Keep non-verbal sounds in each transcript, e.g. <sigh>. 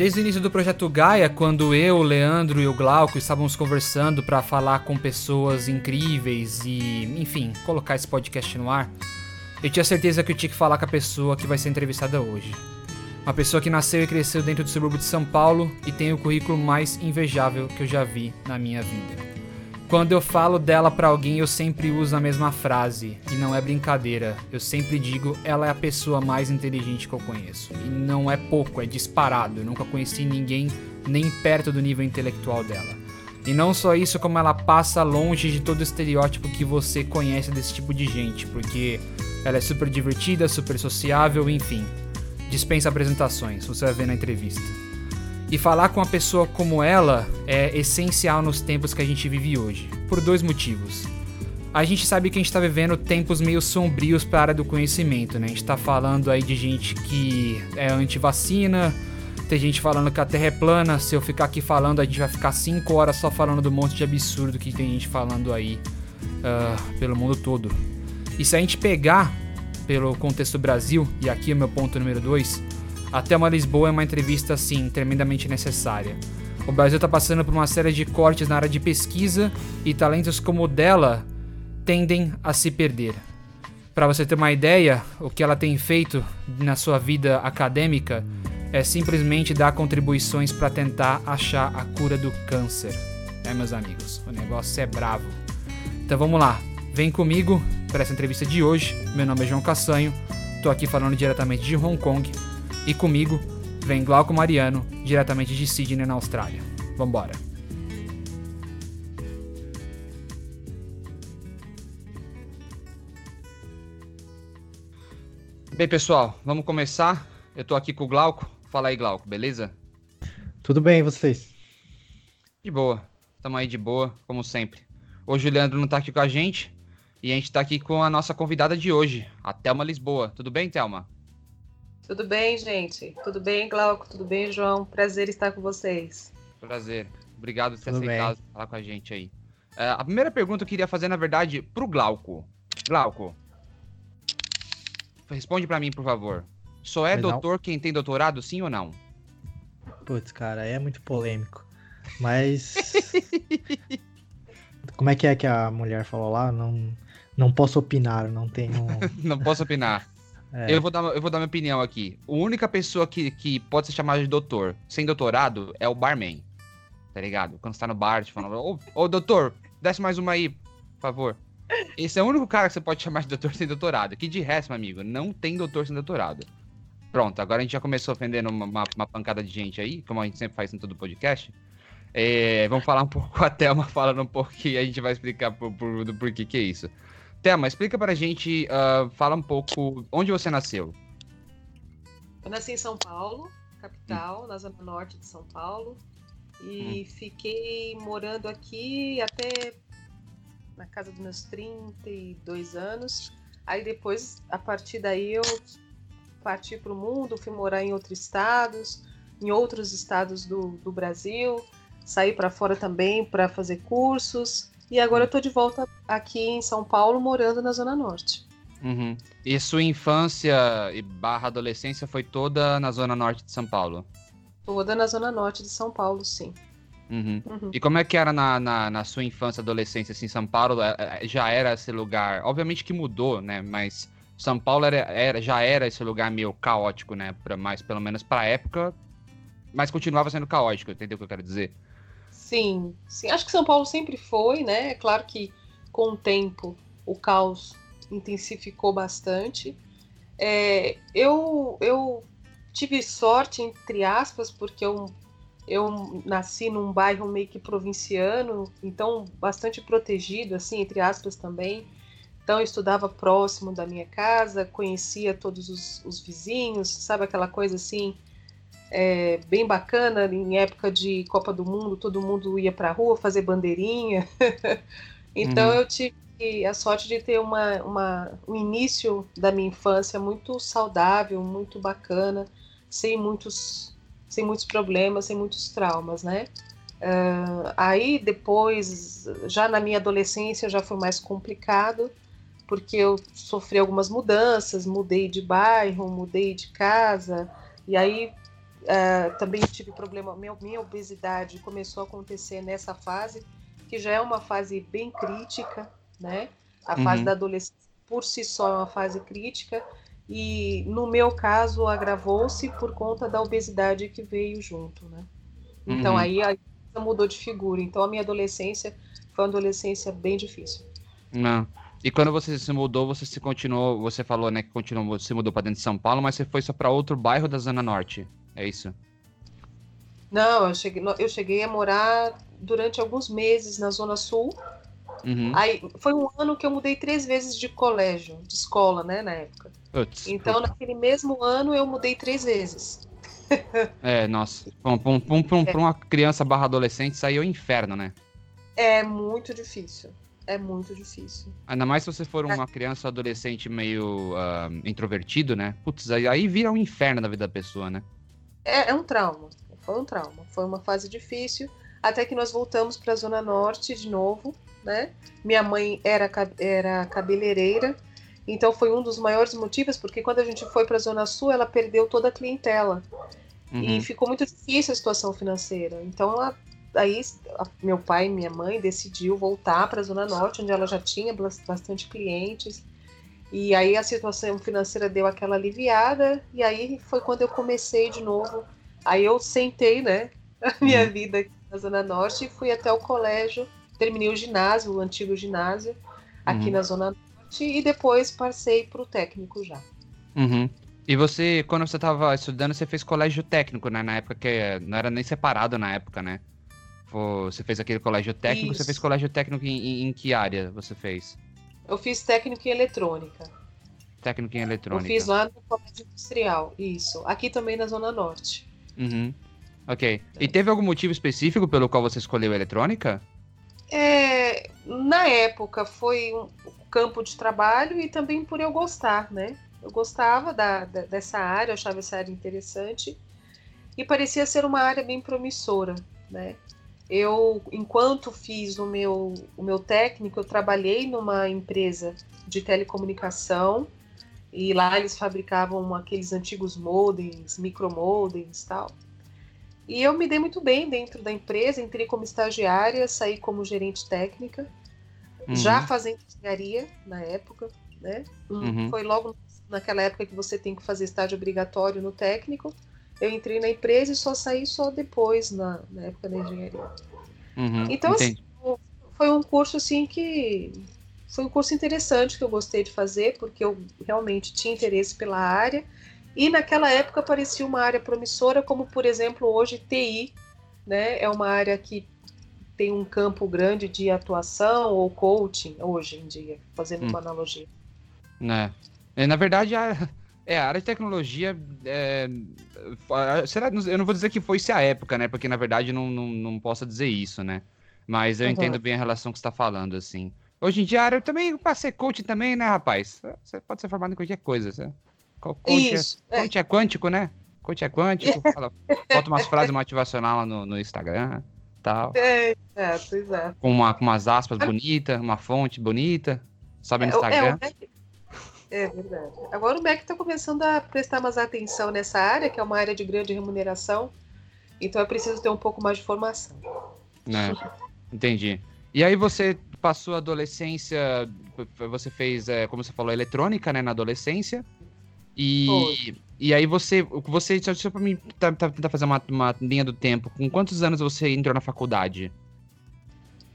Desde o início do projeto Gaia, quando eu, o Leandro e o Glauco estávamos conversando para falar com pessoas incríveis e, enfim, colocar esse podcast no ar, eu tinha certeza que eu tinha que falar com a pessoa que vai ser entrevistada hoje. Uma pessoa que nasceu e cresceu dentro do subúrbio de São Paulo e tem o currículo mais invejável que eu já vi na minha vida. Quando eu falo dela para alguém, eu sempre uso a mesma frase, e não é brincadeira. Eu sempre digo, ela é a pessoa mais inteligente que eu conheço. E não é pouco, é disparado. Eu nunca conheci ninguém nem perto do nível intelectual dela. E não só isso, como ela passa longe de todo estereótipo que você conhece desse tipo de gente, porque ela é super divertida, super sociável, enfim. Dispensa apresentações, você vai ver na entrevista. E falar com uma pessoa como ela é essencial nos tempos que a gente vive hoje, por dois motivos. A gente sabe que a gente está vivendo tempos meio sombrios para a área do conhecimento, né? A gente está falando aí de gente que é anti-vacina, tem gente falando que a Terra é plana. Se eu ficar aqui falando, a gente vai ficar 5 horas só falando do monte de absurdo que tem gente falando aí uh, pelo mundo todo. E se a gente pegar pelo contexto Brasil, e aqui é o meu ponto número 2, até uma Lisboa é uma entrevista, assim, tremendamente necessária. O Brasil está passando por uma série de cortes na área de pesquisa e talentos como o dela tendem a se perder. Para você ter uma ideia, o que ela tem feito na sua vida acadêmica é simplesmente dar contribuições para tentar achar a cura do câncer. É, meus amigos, o negócio é bravo. Então vamos lá, vem comigo para essa entrevista de hoje. Meu nome é João Cassanho, tô aqui falando diretamente de Hong Kong e comigo vem Glauco Mariano, diretamente de Sydney, na Austrália. Vambora! Bem, pessoal, vamos começar. Eu tô aqui com o Glauco. Fala aí, Glauco, beleza? Tudo bem, e vocês? De boa. Tamo aí de boa, como sempre. Hoje o Leandro não tá aqui com a gente e a gente tá aqui com a nossa convidada de hoje, a Thelma Lisboa. Tudo bem, Thelma? Tudo bem, gente? Tudo bem, Glauco? Tudo bem, João? Prazer estar com vocês. Prazer. Obrigado por ter Tudo aceitado bem. falar com a gente aí. Uh, a primeira pergunta eu queria fazer, na verdade, pro Glauco. Glauco, responde para mim, por favor. Só é Mas doutor não. quem tem doutorado, sim ou não? Putz, cara, é muito polêmico. Mas. <laughs> Como é que é que a mulher falou lá? Não, não posso opinar, não tenho. <laughs> não posso opinar. É. Eu, vou dar, eu vou dar minha opinião aqui. A única pessoa que, que pode ser chamada de doutor sem doutorado é o barman. Tá ligado? Quando você tá no bar, te falando, ô, ô doutor, desce mais uma aí, por favor. Esse é o único cara que você pode chamar de doutor sem doutorado. Que de resto, meu amigo, não tem doutor sem doutorado. Pronto, agora a gente já começou ofendendo uma, uma, uma pancada de gente aí, como a gente sempre faz em todo podcast. É, vamos falar um pouco com <laughs> a Thelma falando um pouco que a gente vai explicar por, por, do porquê que é isso. Thelma, explica pra gente, uh, fala um pouco onde você nasceu. Eu nasci em São Paulo, capital, hum. na zona norte de São Paulo. E hum. fiquei morando aqui até na casa dos meus 32 anos. Aí depois, a partir daí, eu parti para o mundo, fui morar em outros estados, em outros estados do, do Brasil, saí para fora também para fazer cursos. E agora eu tô de volta aqui em São Paulo, morando na Zona Norte. Uhum. E sua infância e barra adolescência foi toda na Zona Norte de São Paulo? Toda na Zona Norte de São Paulo, sim. Uhum. Uhum. E como é que era na, na, na, sua infância, adolescência, assim, São Paulo é, é, já era esse lugar, obviamente que mudou, né, mas São Paulo era, era já era esse lugar meio caótico, né, pra, mais pelo menos pra época, mas continuava sendo caótico, entendeu o que eu quero dizer? Sim, sim. Acho que São Paulo sempre foi, né? É claro que com o tempo o caos intensificou bastante. É, eu, eu tive sorte, entre aspas, porque eu, eu nasci num bairro meio que provinciano, então bastante protegido, assim, entre aspas também. Então eu estudava próximo da minha casa, conhecia todos os, os vizinhos, sabe aquela coisa assim, é, bem bacana em época de Copa do Mundo, todo mundo ia para a rua fazer bandeirinha. <laughs> então uhum. eu tive a sorte de ter uma, uma, um início da minha infância muito saudável, muito bacana, sem muitos, sem muitos problemas, sem muitos traumas, né? Uh, aí depois, já na minha adolescência, já foi mais complicado, porque eu sofri algumas mudanças, mudei de bairro, mudei de casa, e aí Uh, também tive problema, minha, minha obesidade começou a acontecer nessa fase, que já é uma fase bem crítica, né? A uhum. fase da adolescência por si só é uma fase crítica, e no meu caso agravou-se por conta da obesidade que veio junto, né? Então uhum. aí a mudou de figura. Então a minha adolescência foi uma adolescência bem difícil. Não. E quando você se mudou, você se continuou, você falou, né, que continuou, se mudou para dentro de São Paulo, mas você foi só para outro bairro da Zona Norte. É isso? Não, eu cheguei, eu cheguei a morar durante alguns meses na Zona Sul. Uhum. Aí foi um ano que eu mudei três vezes de colégio, de escola, né, na época. Putz, então, putz. naquele mesmo ano, eu mudei três vezes. <laughs> é, nossa. Para um, um, um, é. uma criança barra adolescente, isso aí é o inferno, né? É muito difícil. É muito difícil. Ainda mais se você for uma criança ou adolescente meio uh, introvertido, né? Putz, aí, aí vira um inferno na vida da pessoa, né? É, é um trauma. Foi um trauma. Foi uma fase difícil. Até que nós voltamos para a Zona Norte de novo, né? Minha mãe era, era cabeleireira então foi um dos maiores motivos, porque quando a gente foi para a Zona Sul, ela perdeu toda a clientela. Uhum. E ficou muito difícil a situação financeira. Então ela, aí meu pai e minha mãe decidiu voltar para a Zona Norte, onde ela já tinha bastante clientes. E aí a situação financeira deu aquela aliviada, e aí foi quando eu comecei de novo. Aí eu sentei, né, <laughs> a minha uhum. vida aqui na Zona Norte e fui até o colégio, terminei o ginásio, o antigo ginásio, aqui uhum. na Zona Norte e depois passei para o técnico já. Uhum. E você, quando você estava estudando, você fez colégio técnico, né? Na época que não era nem separado na época, né? Você fez aquele colégio técnico, Isso. você fez colégio técnico em, em, em, que área você fez? Eu fiz técnico em eletrônica. Técnico em eletrônica. Eu fiz lá no colégio industrial, isso. Aqui também na Zona Norte. Uhum. Ok. E teve algum motivo específico pelo qual você escolheu eletrônica? É, na época foi um, campo de trabalho e também por eu gostar, né? Eu gostava da, da, dessa área, eu achava essa área interessante e parecia ser uma área bem promissora, né? Eu, enquanto fiz o meu, o meu técnico, eu trabalhei numa empresa de telecomunicação e lá eles fabricavam aqueles antigos modems, micromodems e tal. E eu me dei muito bem dentro da empresa, entrei como estagiária, saí como gerente técnica uhum. já fazendo engenharia na época, né? Uhum. Foi logo naquela época que você tem que fazer estágio obrigatório no técnico. Eu entrei na empresa e só saí só depois, na, na época da engenharia. Uhum. Então, assim, foi um curso assim que foi um curso interessante que eu gostei de fazer, porque eu realmente tinha interesse pela área. E naquela época parecia uma área promissora, como por exemplo hoje TI, né? É uma área que tem um campo grande de atuação ou coaching hoje em dia, fazendo hum. uma analogia. Né. Na verdade, a, é, a área de tecnologia. É, será, eu não vou dizer que foi-se a época, né? Porque na verdade não, não, não posso dizer isso, né? Mas eu uhum. entendo bem a relação que você está falando, assim. Hoje em dia, área também, para ser coach também, né, rapaz? Você pode ser formado em qualquer coisa. Você, coach, é, isso, é, coach é. é quântico, né? Coach é quântico. <laughs> fala, bota umas frases motivacionais lá no, no Instagram tal. É, exato, exato. Com, uma, com umas aspas bonitas, uma fonte bonita. Sobe no é, Instagram. É, é, verdade. Agora o MEC está começando a prestar mais atenção nessa área, que é uma área de grande remuneração. Então é preciso ter um pouco mais de formação. É, entendi. E aí você passou a adolescência, você fez, é, como você falou, eletrônica, né, na adolescência. E, e aí você, você só, só pra mim tentar tá, tá, fazer uma, uma linha do tempo, com quantos anos você entrou na faculdade?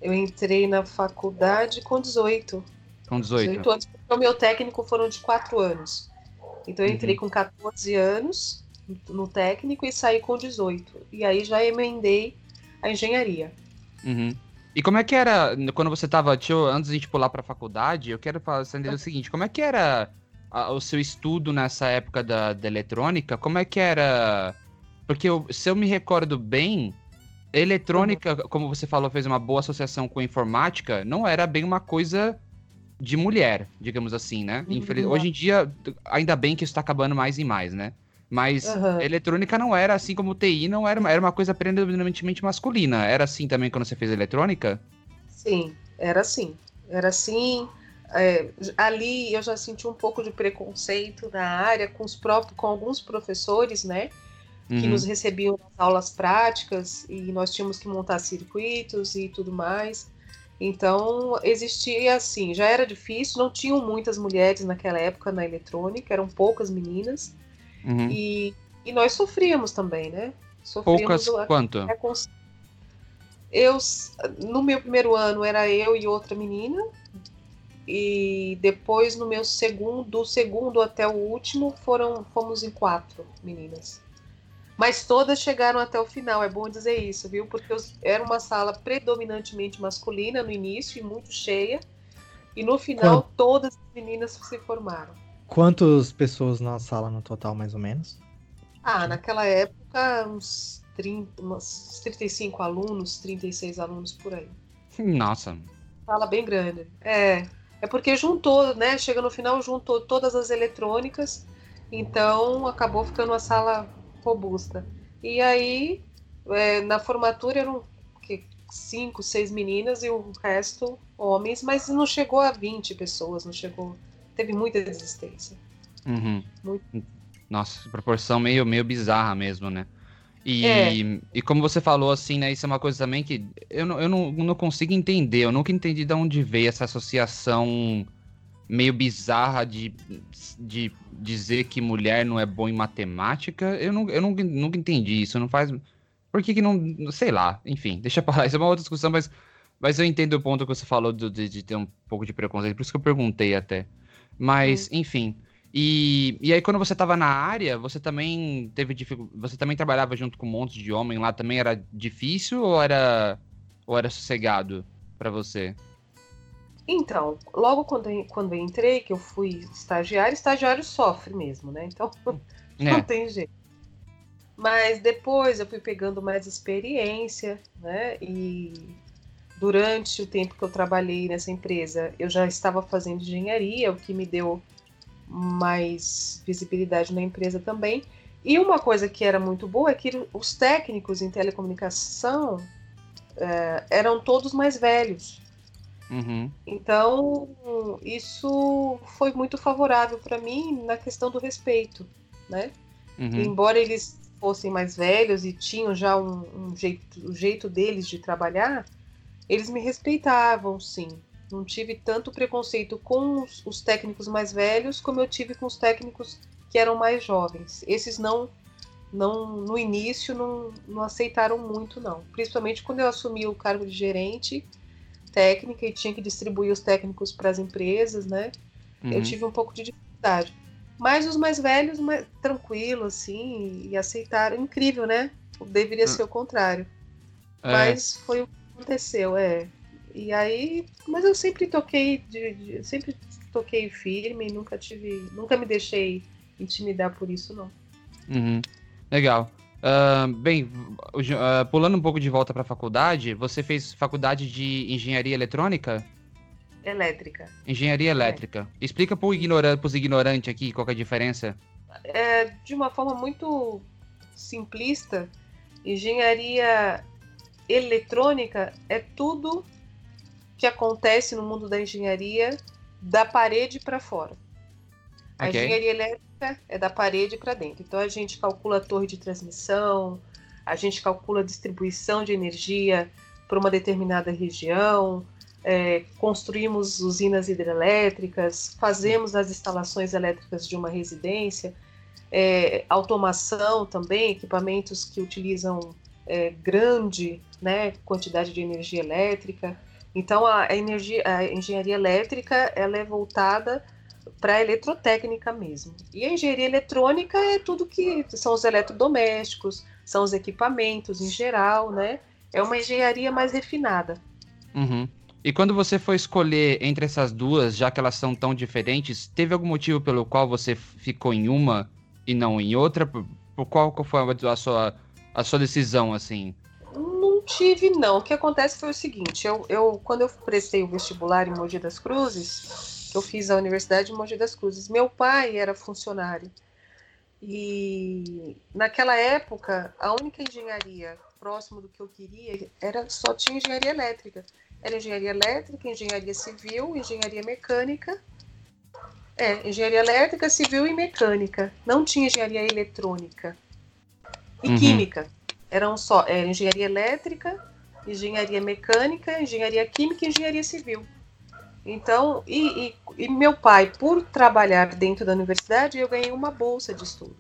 Eu entrei na faculdade com 18. Com 18? 18 anos, o meu técnico foram de 4 anos. Então eu entrei uhum. com 14 anos no técnico e saí com 18. E aí já emendei a engenharia. Uhum. E como é que era, quando você estava, antes de a gente pular pra faculdade, eu quero falar, entender o seguinte, como é que era a, o seu estudo nessa época da, da eletrônica, como é que era? Porque eu, se eu me recordo bem, eletrônica, uhum. como você falou, fez uma boa associação com informática, não era bem uma coisa de mulher, digamos assim, né? Uhum. Hoje em dia, ainda bem que isso está acabando mais e mais, né? Mas uhum. eletrônica não era assim como TI, não era, era uma coisa predominantemente masculina. Era assim também quando você fez eletrônica? Sim, era assim. Era assim. É, ali eu já senti um pouco de preconceito na área com os próprios, com alguns professores, né? que Uhum. nos recebiam nas aulas práticas e nós tínhamos que montar circuitos e tudo mais. Então, existia assim, já era difícil, não tinham muitas mulheres naquela época na eletrônica, eram poucas meninas, Uhum. e, e nós sofríamos também, né? Sofríamos Poucas quanto? é Eu, no meu primeiro ano era eu e outra menina, e depois no meu segundo, do segundo até o último, foram fomos em quatro meninas. Mas todas chegaram até o final, é bom dizer isso, viu? Porque era uma sala predominantemente masculina no início e muito cheia, e no final todas as meninas se formaram. Quantas pessoas na sala no total, mais ou menos? Ah, naquela época, uns 30, uns 35 alunos, 36 alunos por aí. Nossa. Sala bem grande. É. É porque juntou, né? Chega no final, juntou todas as eletrônicas, então acabou ficando uma sala robusta. E aí, é, na formatura eram que, cinco, seis meninas e o resto homens, mas não chegou a 20 pessoas, não chegou. Teve muita desistência. Uhum. Muito. Nossa, proporção meio, meio bizarra mesmo, né? E, É. e como você falou, assim, né? Isso é uma coisa também que eu não, eu não, não consigo entender. Eu nunca entendi de onde veio essa associação meio bizarra de, de dizer que mulher não é boa em matemática. Eu, não, eu nunca, nunca entendi isso. Não faz. Por que, que não. Sei lá, enfim, deixa pra lá. Isso é uma outra discussão, mas, mas eu entendo o ponto que você falou do- de, de ter um pouco de preconceito. Por isso que eu perguntei até. Mas, enfim. E, e aí, quando você estava na área, você também teve dificuldade. Você também trabalhava junto com um monte de homem lá, também era difícil ou era, ou era sossegado pra você? Então, logo quando eu, quando eu entrei, que eu fui estagiário, estagiário sofre mesmo, né? Então, <laughs> não É. tem jeito. Mas depois eu fui pegando mais experiência, né? E durante o tempo que eu trabalhei nessa empresa, eu já estava fazendo engenharia, o que me deu mais visibilidade na empresa também. E uma coisa que era muito boa é que os técnicos em telecomunicação eh, eram todos mais velhos. Uhum. Então, isso foi muito favorável para mim na questão do respeito, né? Uhum. Embora eles fossem mais velhos e tinham já um, um jeito, o jeito deles de trabalhar, eles me respeitavam, sim. Não tive tanto preconceito com os, os técnicos mais velhos como eu tive com os técnicos que eram mais jovens. Esses não, não no início não, não aceitaram muito, não. Principalmente quando eu assumi o cargo de gerente técnica e tinha que distribuir os técnicos para as empresas, né? Eu Uhum. tive um pouco de dificuldade. Mas os mais velhos, mais, tranquilo, assim, e aceitaram. Incrível, né? Deveria Ah. ser o contrário. É, Mas foi o que aconteceu, é. E aí, mas eu sempre toquei, de, de- sempre toquei firme, nunca tive, nunca me deixei intimidar por isso, não. uhum. Legal. Ah, bem, ah, pulando um pouco de volta pra faculdade, você fez faculdade de engenharia eletrônica? Elétrica. Engenharia elétrica. Explica pro ignoran pros ignorantes aqui qual é a diferença. É, de uma forma muito simplista, engenharia eletrônica é tudo que acontece no mundo da engenharia da parede para fora. A Ok. engenharia elétrica é da parede para dentro. Então a gente calcula a torre de transmissão, a gente calcula a distribuição de energia para uma determinada região, é, construímos usinas hidrelétricas, fazemos as instalações elétricas de uma residência, é, automação também, equipamentos que utilizam é, grande né, quantidade de energia elétrica. Então a, a energia, a engenharia elétrica ela é voltada para eletrotécnica mesmo. E a engenharia eletrônica é tudo que são os eletrodomésticos, são os equipamentos em geral, né? É uma engenharia mais refinada. Uhum. E quando você foi escolher entre essas duas, já que elas são tão diferentes, teve algum motivo pelo qual você ficou em uma e não em outra? Por, qual foi a sua, a sua decisão, assim? Não tive, não. O que acontece foi o seguinte: eu, eu quando eu prestei o vestibular em Mogi das Cruzes, que eu fiz a Universidade de Mogi das Cruzes, meu pai era funcionário. E naquela época, a única engenharia próximo do que eu queria era só tinha engenharia elétrica. Era engenharia elétrica, engenharia civil, engenharia mecânica. É, engenharia elétrica, civil e mecânica. Não tinha engenharia eletrônica. E Uhum. química. Eram só era engenharia elétrica, engenharia mecânica, engenharia química e engenharia civil. Então, e, e- e meu pai, por trabalhar dentro da universidade, eu ganhei uma bolsa de estudo.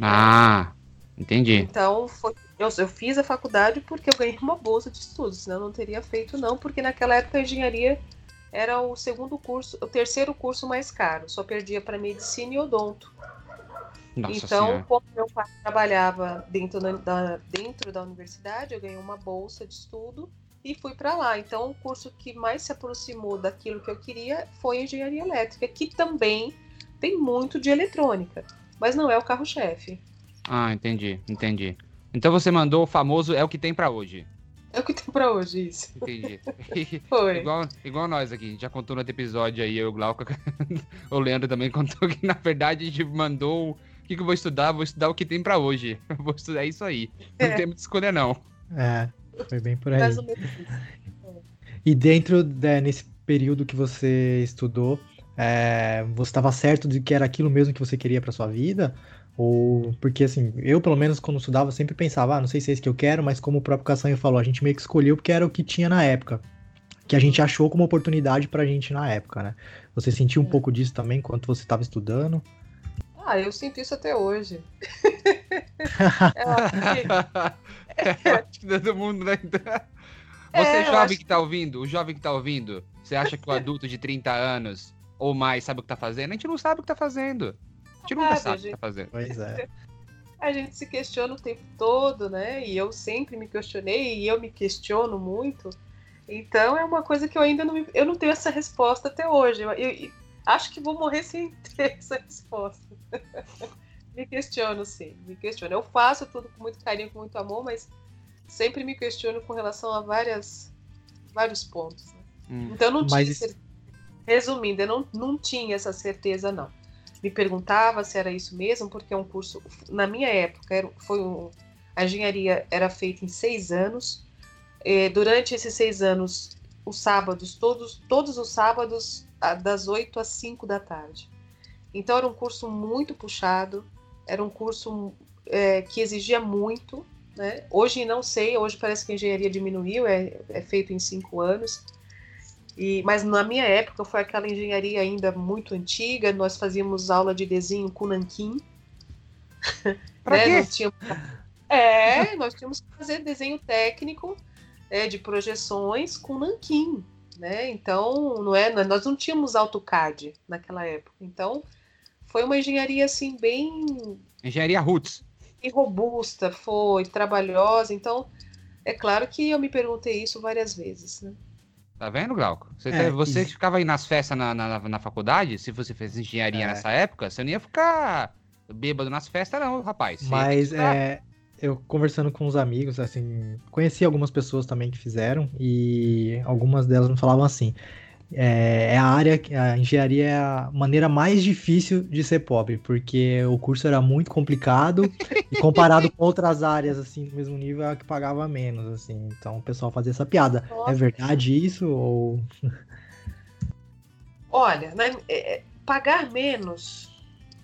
Ah, entendi. Então, foi, eu, eu fiz a faculdade porque eu ganhei uma bolsa de estudos, senão eu não teria feito não, porque naquela época a engenharia era o segundo curso, o terceiro curso mais caro, só perdia para medicina e odonto. Nossa então, senhora. como meu pai trabalhava dentro da- dentro da universidade, eu ganhei uma bolsa de estudo e fui para lá. Então, o curso que mais se aproximou daquilo que eu queria foi engenharia elétrica, que também tem muito de eletrônica, mas não é o carro-chefe. Ah, entendi, entendi. Então você mandou o famoso é o que tem pra hoje. É o que tem para hoje, isso. Entendi. <laughs> Foi. igual, igual nós aqui, a gente já contou no outro episódio aí, eu e o Glauco. <laughs> o Leandro também contou que, na verdade, a gente mandou o que, que eu vou estudar, vou estudar o que tem pra hoje. Eu <laughs> vou estudar isso aí. Não É. tem muita escolha, não. É, foi bem por aí. Mais ou menos isso. E dentro de, nesse período que você estudou, é, você estava certo de que era aquilo mesmo que você queria para sua vida? Ou porque assim, eu pelo menos quando estudava sempre pensava, ah, não sei se é isso que eu quero, mas como o próprio Caçanho falou, a gente meio que escolheu porque era o que tinha na época, que a gente achou como oportunidade pra gente na época, né? Você sentiu um pouco disso também enquanto você estava estudando? Ah, eu sinto isso até hoje. <laughs> Acho que- <laughs> Eu acho que todo mundo, né? É, Você eu jovem acho- que tá ouvindo, o jovem que tá ouvindo, você acha que o <laughs> adulto de 30 anos ou mais sabe o que tá fazendo? A gente não sabe o que tá fazendo. A gente nunca Sabe, sabe o que gente. tá fazendo. Pois é. a gente se questiona o tempo todo, né? E eu sempre me questionei e eu me questiono muito. Então é uma coisa que eu ainda não, me- eu não tenho essa resposta até hoje. Eu- eu acho que vou morrer sem <laughs> ter essa resposta. me questiono, sim, me questiono. Eu faço tudo com muito carinho, com muito amor, mas sempre me questiono com relação a várias, vários pontos. né? Hum. Então não Mas tinha. isso- cer- Resumindo, eu não, não tinha essa certeza, não. Me perguntava se era isso mesmo, porque é um curso. Na minha época, era, foi um, a engenharia era feita em seis anos. Eh, durante esses seis anos, os sábados, todos, todos os sábados, das 8 às 5 da tarde. Então era um curso muito puxado, era um curso eh, que exigia muito. Né? Hoje não sei, hoje parece que a engenharia diminuiu, é, é feito em cinco anos. E, mas na minha época foi aquela engenharia ainda muito antiga, nós fazíamos aula de desenho com nanquim. <laughs> Pra né? quê? Nós tínhamos... É, nós tínhamos que fazer desenho técnico é, de projeções com nanquim. Né? Então, não é, nós não tínhamos AutoCAD naquela época. Então, foi uma engenharia assim bem Engenharia Roots. e robusta, foi trabalhosa. Então, é claro que eu me perguntei isso várias vezes. Né? Tá vendo, Glauco? Você, É, você que ficava aí nas festas na, na, na faculdade, se você fez engenharia É. nessa época, você não ia ficar bêbado nas festas, não, rapaz. Você Mas é, eu conversando com os amigos, assim, conheci algumas pessoas também que fizeram e algumas delas me falavam assim: é, é a área, a engenharia é a maneira mais difícil de ser pobre, porque o curso era muito complicado e comparado com outras áreas, assim, do mesmo nível, é a que pagava menos, assim. Então o pessoal fazia essa piada. Nossa. É verdade isso? Ou. Olha, né, é, é, pagar menos,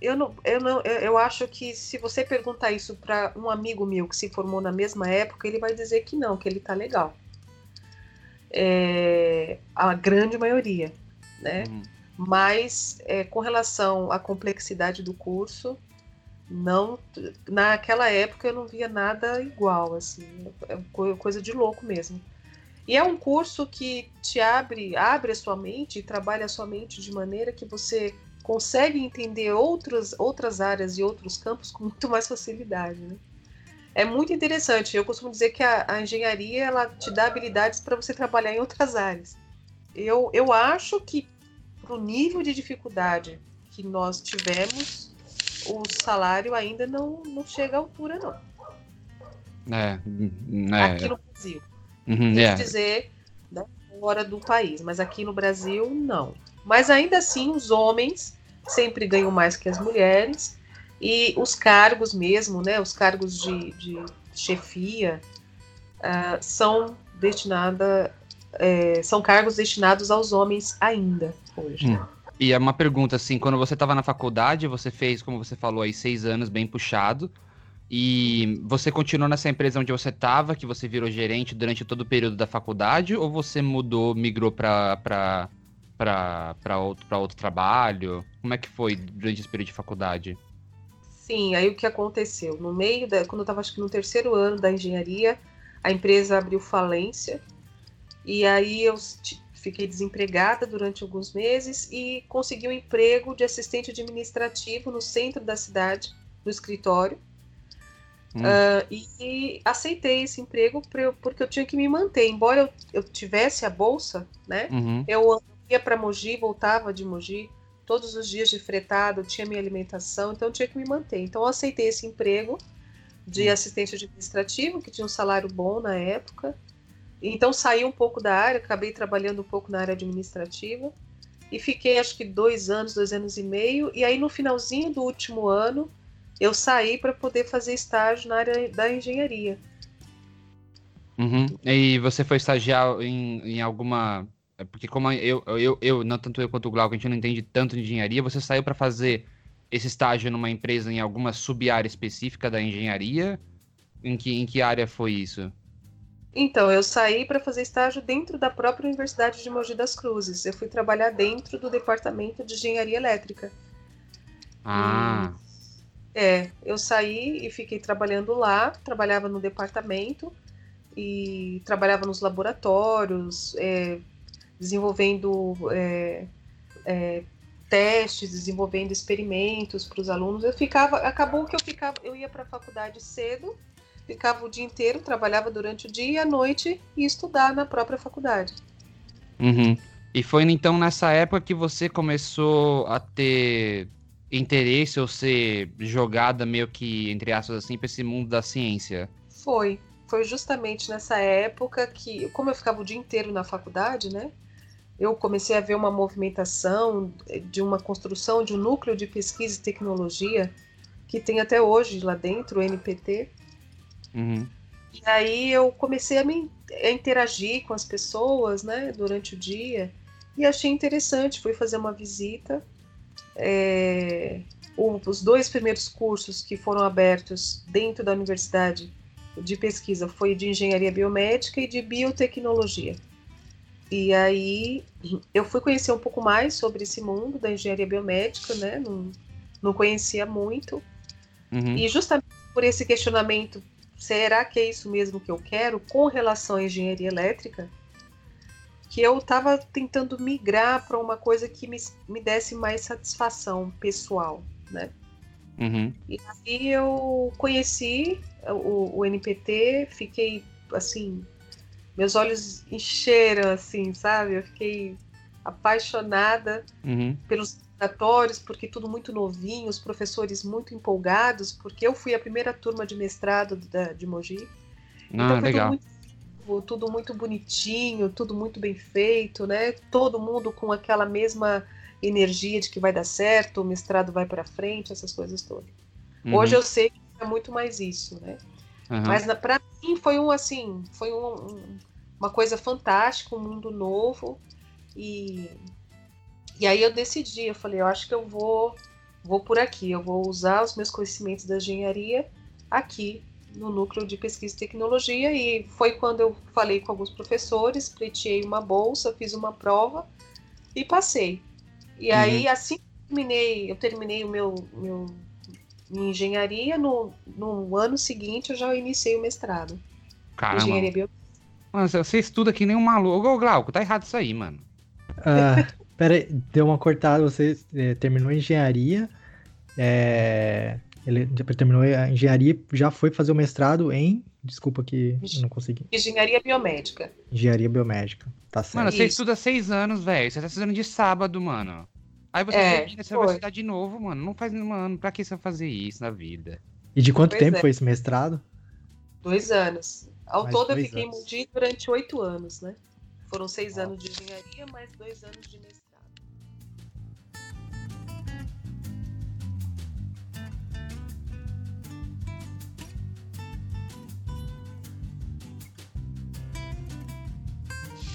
eu não, eu não, eu, acho que se você perguntar isso para um amigo meu que se formou na mesma época, ele vai dizer que não, que ele tá legal. É, a grande maioria, né? Hum. Mas é, com relação à complexidade do curso, não, naquela época eu não via nada igual, assim, é co- coisa de louco mesmo. E é um curso que te abre, abre a sua mente e trabalha a sua mente de maneira que você consegue entender outras, outras áreas e outros campos com <laughs> muito mais facilidade. Né? É muito interessante. Eu costumo dizer que a, a engenharia ela te dá habilidades para você trabalhar em outras áreas. Eu, eu acho que para o nível de dificuldade que nós tivemos, o salário ainda não, não chega à altura, não. É, hum, é, Aqui no Brasil. uhum, quis é. dizer né, fora do país, mas aqui no Brasil não. Mas ainda assim, os homens sempre ganham mais que as mulheres e os cargos mesmo, né, os cargos de, de chefia ah, são destinada, é, são cargos destinados aos homens ainda hoje. Hum. E é uma pergunta assim, quando você estava na faculdade, você fez, como você falou aí, seis anos bem puxado. E você continuou nessa empresa onde você estava, que você virou gerente durante todo o período da faculdade, ou você mudou, migrou para outro, outro trabalho? Como é que foi durante esse período de faculdade? Sim, aí o que aconteceu? No meio da. Quando eu estava acho que no terceiro ano da engenharia, a empresa abriu falência. E aí eu fiquei desempregada durante alguns meses e consegui um emprego de assistente administrativo no centro da cidade, no escritório. Hum. Uh, e, e, aceitei esse emprego eu, porque eu tinha que me manter. Embora eu, eu tivesse a bolsa, né? Uhum. Eu ia para Mogi, voltava de Mogi todos os dias de fretado, tinha minha alimentação, então eu tinha que me manter. Então eu aceitei esse emprego de hum. assistente administrativo, que tinha um salário bom na época. Então saí um pouco da área, acabei trabalhando um pouco na área administrativa e fiquei acho que dois anos, dois anos e meio. E aí no finalzinho do último ano eu saí para poder fazer estágio na área da engenharia. Uhum. E você foi estagiar em, em alguma. É porque, como eu, eu, eu, não tanto eu quanto o Glauco, a gente não entende tanto de engenharia, você saiu para fazer esse estágio numa empresa em alguma sub-área específica da engenharia? Em que, em que área foi isso? Então, eu saí para fazer estágio dentro da própria Universidade de Mogi das Cruzes. Eu fui trabalhar dentro do departamento de engenharia elétrica. Ah. E é, eu saí e fiquei trabalhando lá, trabalhava no departamento e trabalhava nos laboratórios, é, desenvolvendo é, é, testes, desenvolvendo experimentos para os alunos. Eu ficava, acabou que eu ficava, eu ia para a faculdade cedo, ficava o dia inteiro, trabalhava durante o dia e à noite e estudar na própria faculdade. Uhum. E foi então nessa época que você começou a ter interesse ou ser jogada meio que, entre aspas assim, para esse mundo da ciência? Foi. Foi justamente nessa época que, como eu ficava o dia inteiro na faculdade, né? Eu comecei a ver uma movimentação de uma construção de um núcleo de pesquisa e tecnologia que tem até hoje lá dentro, o NPT. Uhum. E aí eu comecei a, me, a interagir com as pessoas, né, durante o dia, e achei interessante. Fui fazer uma visita é, os dois primeiros cursos que foram abertos dentro da universidade de pesquisa foi de engenharia biomédica e de biotecnologia. E aí eu fui conhecer um pouco mais sobre esse mundo da engenharia biomédica, né? Não, não conhecia muito. Uhum. E justamente por esse questionamento, será que é isso mesmo que eu quero com relação à engenharia elétrica? que eu estava tentando migrar para uma coisa que me, me desse mais satisfação pessoal, né? Uhum. E aí eu conheci o, o, NPT, fiquei assim, meus olhos encheram, assim, sabe? Eu fiquei apaixonada uhum. pelos laboratórios, porque tudo muito novinho, os professores muito empolgados, porque eu fui a primeira turma de mestrado da, de Mogi. Ah, então foi legal. tudo muito tudo muito bonitinho, tudo muito bem feito, né? Todo mundo com aquela mesma energia de que vai dar certo, o mestrado vai para frente, essas coisas todas. Uhum. Hoje eu sei que é muito mais isso, né? Uhum. Mas para mim foi um assim, foi um, um, uma coisa fantástica, um mundo novo e e aí eu decidi, eu falei, eu acho que eu vou vou por aqui, eu vou usar os meus conhecimentos da engenharia aqui no núcleo de pesquisa e tecnologia e foi quando eu falei com alguns professores, pleiteei uma bolsa, fiz uma prova e passei. E uhum. aí assim que terminei, eu terminei o meu, meu minha engenharia, no, no ano seguinte eu já iniciei o mestrado. Caramba. Engenharia biomédica. Mano, você estuda que nem um maluco. Ô, Glauco, tá errado isso aí, mano. <laughs> Uh, pera aí, deu uma cortada, você é, terminou engenharia, é, ele terminou a engenharia, já foi fazer o mestrado em. Desculpa que eu não consegui. Engenharia biomédica. Engenharia biomédica. Tá certo. Mano, você Isso. estuda seis anos, velho. Você tá estudando de sábado, mano. Aí você, é, você vai estudar de novo, mano. Não faz, mano, pra que você vai fazer isso na vida? E de quanto pois tempo é. foi esse mestrado? Dois anos. Ao mais todo eu fiquei anos. em durante oito anos, né? Foram seis anos de engenharia, mais dois anos de mestrado.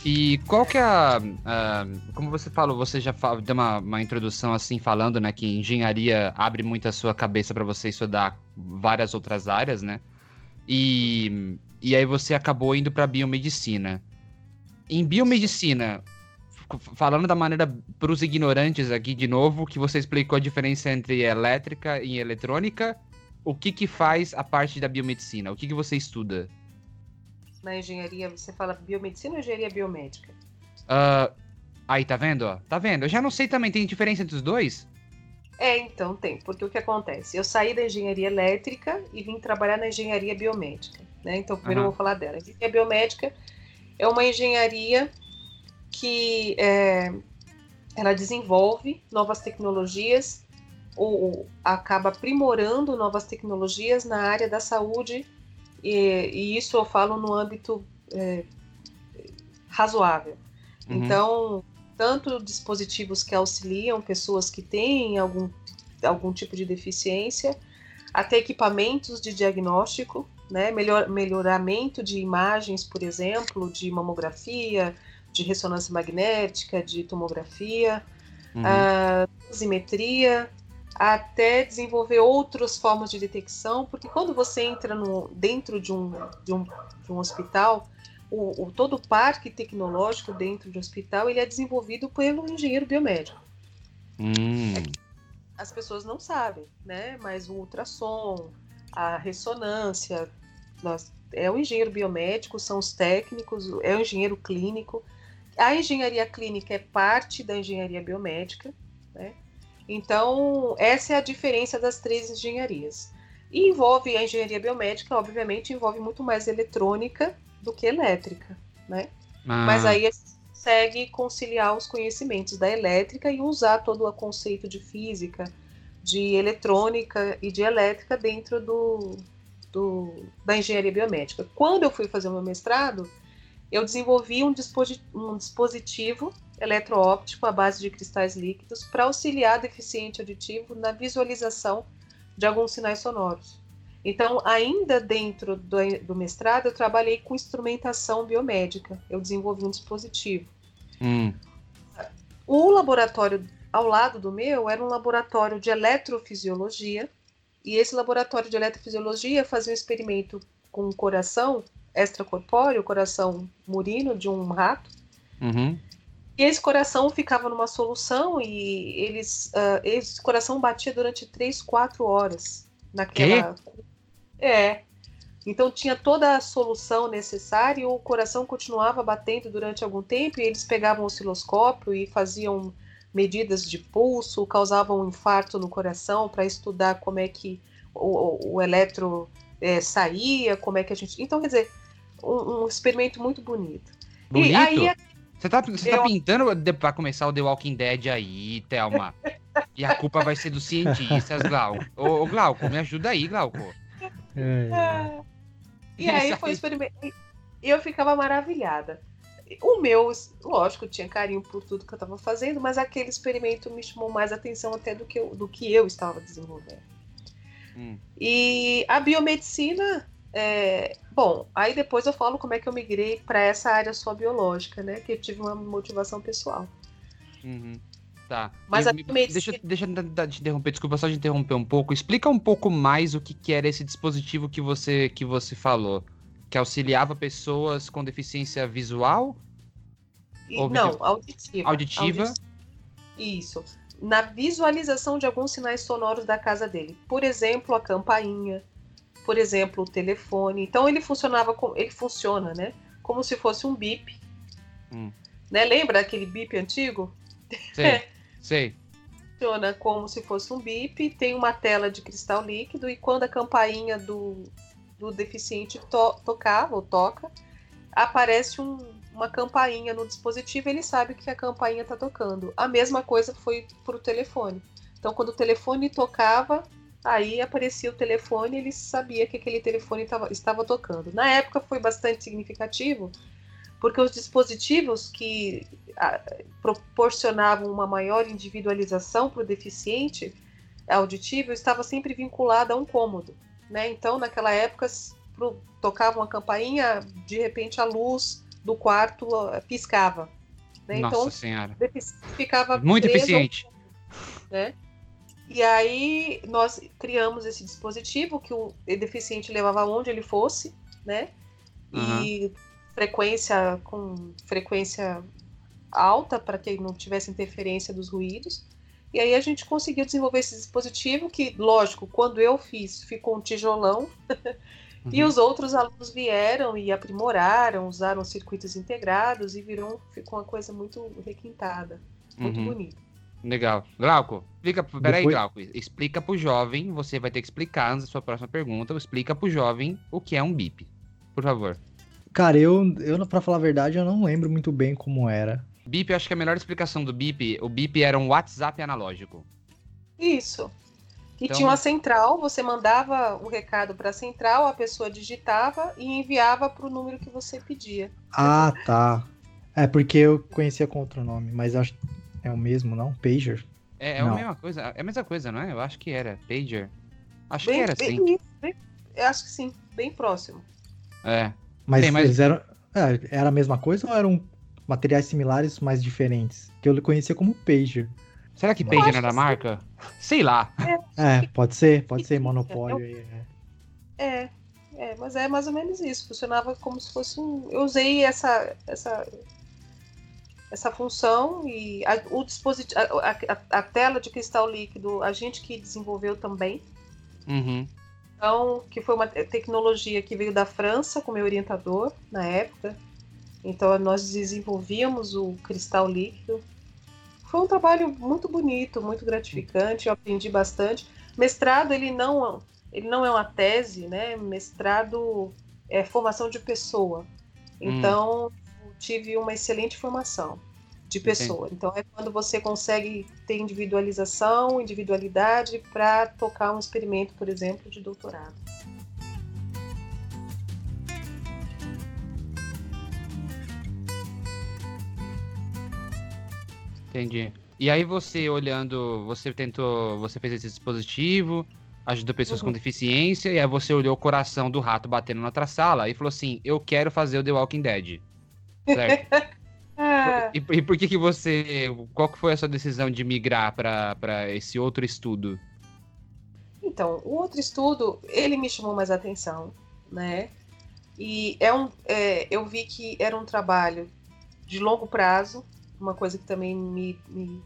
E qual que é a, a, Como você falou, você já deu uma, uma introdução assim, falando, né, que engenharia abre muito a sua cabeça para você estudar várias outras áreas, né? E, e aí você acabou indo para biomedicina. Em biomedicina, falando da maneira para os ignorantes aqui de novo, que você explicou a diferença entre elétrica e eletrônica, o que que faz a parte da biomedicina? O que que você estuda? Na engenharia, você fala biomedicina ou engenharia biomédica? Uh, aí, tá vendo? Tá vendo? Eu já não sei também, tem diferença entre os dois? É, então tem, porque o que acontece? Eu saí da engenharia elétrica e vim trabalhar na engenharia biomédica. Né? Então, primeiro uhum. eu vou falar dela. A engenharia biomédica é uma engenharia que é, ela desenvolve novas tecnologias ou, ou acaba aprimorando novas tecnologias na área da saúde e, e isso eu falo no âmbito é, razoável. Uhum. Então, tanto dispositivos que auxiliam pessoas que têm algum, algum tipo de deficiência, até equipamentos de diagnóstico, né, melhor, melhoramento de imagens, por exemplo, de mamografia, de ressonância magnética, de tomografia, uhum. a dosimetria, até desenvolver outras formas de detecção, porque quando você entra no, dentro de um, de um, de um hospital, o, o, todo o parque tecnológico dentro de um hospital ele é desenvolvido pelo engenheiro biomédico. Hum. As pessoas não sabem, né? Mas o ultrassom, a ressonância, nós, é o engenheiro biomédico, são os técnicos, é o engenheiro clínico. A engenharia clínica é parte da engenharia biomédica, né? Então, essa é a diferença das três engenharias. E envolve a engenharia biomédica, obviamente, envolve muito mais eletrônica do que elétrica, né? Ah. Mas aí a gente consegue conciliar os conhecimentos da elétrica e usar todo o conceito de física, de eletrônica e de elétrica dentro do, do, da engenharia biomédica. Quando eu fui fazer o meu mestrado, eu desenvolvi um, um dispositivo eletroóptico à base de cristais líquidos para auxiliar deficiente auditivo na visualização de alguns sinais sonoros. Então, ainda dentro do, do, mestrado, eu trabalhei com instrumentação biomédica. Eu desenvolvi um dispositivo. Hum. O laboratório ao lado do meu era um laboratório de eletrofisiologia. E esse laboratório de eletrofisiologia fazia um experimento com um coração extracorpóreo, coração murino de um rato. Uhum. E esse coração ficava numa solução e eles, uh, esse coração batia durante 3, 4 horas naquela. Que? É. Então tinha toda a solução necessária e o coração continuava batendo durante algum tempo e eles pegavam o osciloscópio e faziam medidas de pulso, causavam um infarto no coração para estudar como é que o, o eletro é, saía, como é que a gente. Então, quer dizer, um, um experimento muito bonito. Bonito? E aí, você tá, você tá eu... tá pintando pra começar o The Walking Dead aí, Thelma. e a culpa vai ser dos cientistas, Glauco. Ô, ô Glauco, me ajuda aí, Glauco. É. E aí foi experimento. E eu ficava maravilhada. O meu, lógico, tinha carinho por tudo que eu estava fazendo, mas aquele experimento me chamou mais atenção até do que eu, do que eu estava desenvolvendo. Hum. E a biomedicina é, bom, aí depois eu falo como é que eu migrei para essa área só biológica, né? Que eu tive uma motivação pessoal. Uhum. Tá. Mas e, medicina... deixa, deixa eu te interromper, desculpa só de interromper um pouco. Explica um pouco mais o que, que era esse dispositivo que você, que você falou. Que auxiliava pessoas com deficiência visual? E, não, auditiva. Auditiva? Isso. Na visualização de alguns sinais sonoros da casa dele. Por exemplo, a campainha, por exemplo, o telefone. Então ele funcionava com, ele funciona, né? Como se fosse um bip. Hum. Né? Lembra aquele bip antigo? Sei. <laughs> sei. Funciona como se fosse um bip, tem uma tela de cristal líquido e quando a campainha do, do deficiente to tocava ou toca, aparece um, uma campainha no dispositivo, ele sabe que a campainha está tocando. A mesma coisa foi para o telefone. Então, quando o telefone tocava, Aí aparecia o telefone e ele sabia que aquele telefone tava, estava tocando. Na época foi bastante significativo, porque os dispositivos que a, proporcionavam uma maior individualização para o deficiente auditivo estava sempre vinculado a um cômodo. Né? Então, naquela época, pro, tocava uma campainha, de repente a luz do quarto piscava. Né? Nossa então, senhora. ficava Muito eficiente. Né? E aí nós criamos esse dispositivo que o deficiente levava onde ele fosse, né? Uhum. E frequência com frequência alta para que não tivesse interferência dos ruídos. E aí a gente conseguiu desenvolver esse dispositivo que, lógico, quando eu fiz, ficou um tijolão. <laughs> E Uhum. os outros alunos vieram e aprimoraram, usaram circuitos integrados e virou, ficou uma coisa muito requintada, muito Uhum. bonita. Legal. Glauco, explica. Peraí, Depois- Glauco. Explica pro jovem, você vai ter que explicar antes da sua próxima pergunta. Explica pro jovem o que é um bip. Por favor. Cara, eu, eu, pra falar a verdade, eu não lembro muito bem como era. Bip, eu acho que a melhor explicação do bip, o bip era um WhatsApp analógico. Isso. E Então- tinha uma central, você mandava o recado para a central, a pessoa digitava e enviava para o número que você pedia. Ah, tá. É porque eu conhecia com outro nome, mas acho é o mesmo, não? Pager? É, é a Não. mesma coisa, é a mesma coisa, não é? Eu acho que era. Pager. Acho Bem, que era bem, isso, bem- eu acho que sim, bem próximo. É. Mas Tem, mas- eles eram. é, era a mesma coisa ou eram materiais similares, mas diferentes? Que eu conhecia como Pager. Será que Pager era que marca? Sei lá. É, pode ser, pode ser Sim, monopólio aí. é. É, é, mas é mais ou menos isso. Funcionava como se fosse um. Eu usei essa essa essa função e a, o dispositivo, a, a- a tela de cristal líquido, a gente que desenvolveu também. Uhum. Então, que foi uma te- tecnologia que veio da França com meu orientador na época. Então, nós desenvolvíamos o cristal líquido. Foi um trabalho muito bonito, muito gratificante, eu aprendi bastante. Mestrado, ele não, ele não é uma tese, né? Mestrado é formação de pessoa. Então, eu tive uma excelente formação de pessoa. Então, é quando você consegue ter individualização, individualidade para tocar um experimento, por exemplo, de doutorado. Entendi. E aí você olhando, você tentou, você fez esse dispositivo, ajudou pessoas com Uhum. deficiência, e aí você olhou o coração do rato batendo na outra sala e falou assim, eu quero fazer o The Walking Dead. Certo? <laughs> Ah, e, e por que que você, qual que foi a sua decisão de migrar para esse outro estudo? então, o outro estudo, ele me chamou mais atenção, né? E é um, é, eu vi que era um trabalho de longo prazo, uma coisa que também me, me,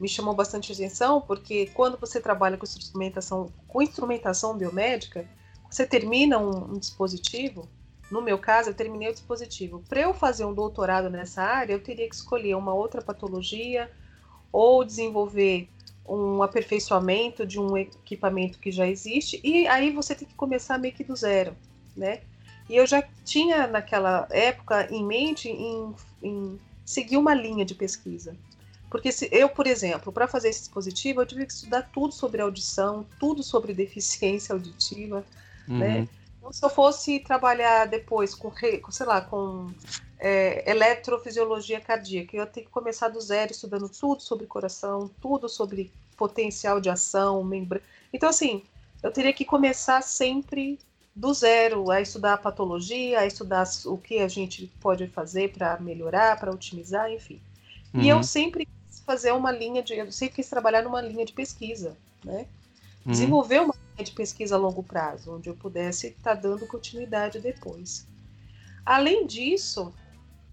me chamou bastante atenção, porque quando você trabalha com instrumentação, com instrumentação biomédica, você termina um, um dispositivo. No meu caso, eu terminei o dispositivo. Para eu fazer um doutorado nessa área, eu teria que escolher uma outra patologia ou desenvolver um aperfeiçoamento de um equipamento que já existe, e aí você tem que começar meio que do zero, né? E eu já tinha naquela época em mente em, em seguir uma linha de pesquisa. Porque se eu, por exemplo, para fazer esse dispositivo, eu tive que estudar tudo sobre audição, tudo sobre <laughs> deficiência auditiva, né? Uhum. Então, se eu fosse trabalhar depois com, sei lá, com é, eletrofisiologia cardíaca, eu ter que começar do zero, estudando tudo sobre coração, tudo sobre potencial de ação, membrana. Então, assim, eu teria que começar sempre do zero, a estudar a patologia, a estudar o que a gente pode fazer para melhorar, para otimizar, enfim. E eu Uhum. sempre quis fazer uma linha de. Eu sempre quis trabalhar numa linha de pesquisa, né? Uhum. desenvolver uma de pesquisa a longo prazo, onde eu pudesse estar dando continuidade depois. Além disso,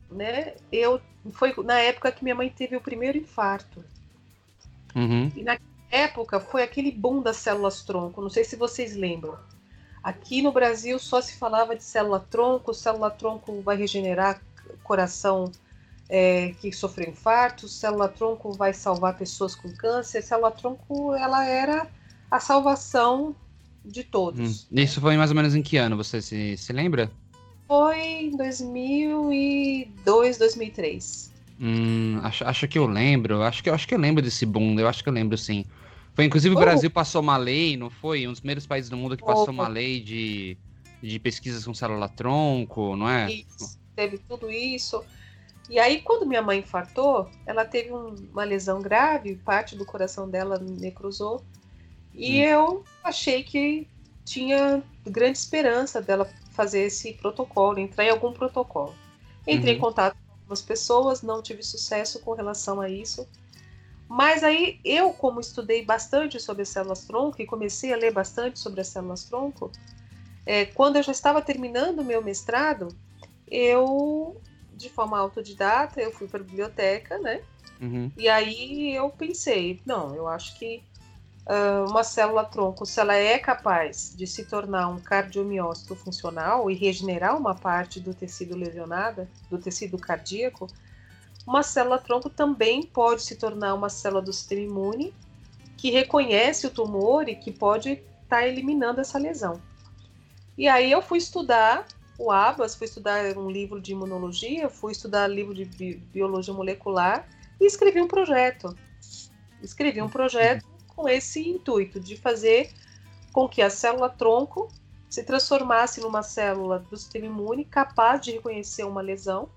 né, eu foi na época que minha mãe teve o primeiro infarto. Uhum. E na época foi aquele boom das células tronco, não sei se vocês lembram. Aqui no Brasil só se falava de célula tronco, célula tronco vai regenerar coração é, que sofreu infarto, célula tronco vai salvar pessoas com câncer, célula tronco ela era a salvação de Hum. todos. Isso foi mais ou menos em que ano? Você se, se lembra? Foi em 2002, 2003. Hum, acho, acho que eu lembro. Acho que, acho que eu lembro desse boom. Eu acho que eu lembro, sim. Foi, inclusive, o Oh. Brasil passou uma lei, não foi? Um dos primeiros países do mundo que passou Oh. uma lei de, de pesquisas com célula-tronco, não é? Isso, teve tudo isso. E aí, quando minha mãe infartou, ela teve um- uma lesão grave, parte do coração dela necrosou. E Hum. eu achei que tinha grande esperança dela fazer esse protocolo, entrar em algum protocolo. Entrei Uhum. em contato com algumas pessoas, não tive sucesso com relação a isso. Mas aí eu, como estudei bastante sobre as células tronco e comecei a ler bastante sobre as células tronco, é, quando eu já estava terminando o meu mestrado, eu, de forma autodidata, eu fui para a biblioteca, né? Uhum. E aí eu pensei, não, eu acho que uma célula tronco, se ela é capaz de se tornar um cardiomiócito funcional e regenerar uma parte do tecido lesionada, do tecido cardíaco, uma célula tronco também pode se tornar uma célula do sistema imune que reconhece o tumor e que pode estar eliminando essa lesão. E aí eu fui estudar o ABAS, fui estudar um livro de imunologia, fui estudar livro de bi- biologia molecular e escrevi um projeto. Escrevi um projeto com esse intuito de fazer com que a célula tronco se transformasse numa célula do sistema imune capaz de reconhecer uma lesão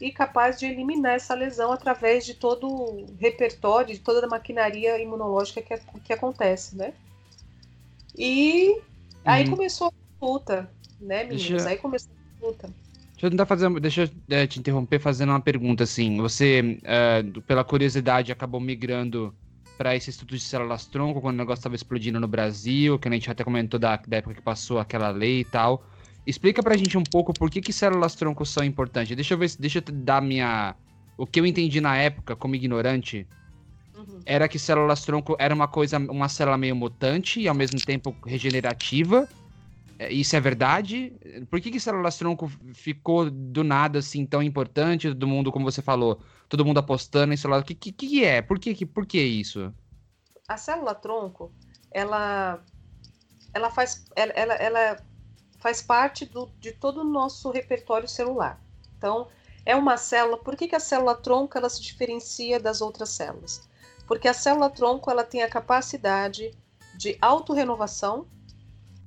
e capaz de eliminar essa lesão através de todo o repertório, de toda a maquinaria imunológica que, que acontece, né? E aí Uhum. começou a luta, né, meninos? Deixa- Aí começou a luta. Deixa eu tentar fazer. Deixa eu eh, te interromper fazendo uma pergunta assim. Você, eh, pela curiosidade, acabou migrando para esse estudo de células tronco quando o negócio estava explodindo no Brasil, que a gente até comentou da, da época que passou aquela lei e tal. Explica pra gente um pouco por que, que células tronco são importantes. Deixa eu ver, se- deixa eu dar minha. O que eu entendi na época, como ignorante, Uhum. era que células tronco era uma coisa, uma célula meio mutante e ao mesmo tempo regenerativa. É, Isso é verdade? Por que, que células tronco ficou do nada assim tão importante? Todo mundo, como você falou, todo mundo apostando em célula. O que, que, que é? Por que, que- por que isso? a célula tronco, ela, ela, faz, ela, ela, ela faz parte do, de todo o nosso repertório celular. Então, é uma célula. Por que, que a célula tronco ela se diferencia das outras células? Porque a célula tronco ela tem a capacidade de autorrenovação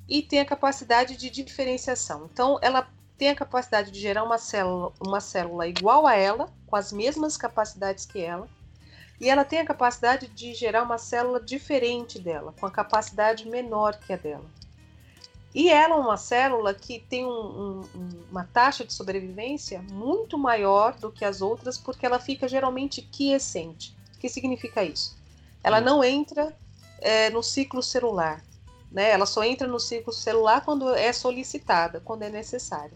e tem a capacidade de diferenciação. Então, ela tem a capacidade de gerar uma célula, uma célula igual a ela, com as mesmas capacidades que ela, e ela tem a capacidade de gerar uma célula diferente dela, com a capacidade menor que a dela. E ela é uma célula que tem um- um- um- uma taxa de sobrevivência muito maior do que as outras, porque ela fica geralmente quiescente. O que significa isso? Ela Hum. não entra é, no ciclo celular. Né? Ela só entra no ciclo celular quando é solicitada, quando é necessário.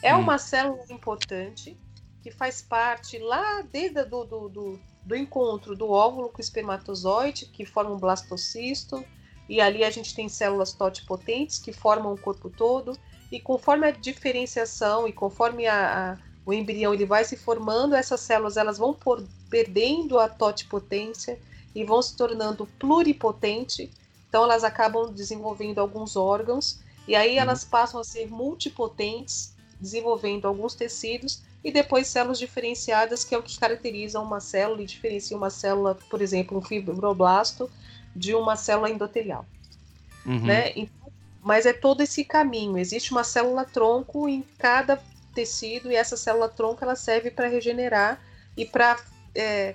É Hum. uma célula importante que faz parte lá desde do, do, do, do encontro do óvulo com o espermatozoide, que forma um blastocisto, e ali a gente tem células totipotentes que formam o corpo todo, e conforme a diferenciação e conforme a, a- o embrião ele vai se formando, essas células elas vão por, perdendo a totipotência e vão se tornando pluripotente, então elas acabam desenvolvendo alguns órgãos, e aí elas passam a ser multipotentes, desenvolvendo alguns tecidos, e depois células diferenciadas, que é o que caracteriza uma célula e diferencia uma célula, por exemplo, um fibroblasto, de uma célula endotelial. Uhum. Né? Então, mas é todo esse caminho. Existe uma célula tronco em cada tecido e essa célula tronco ela serve para regenerar e para é,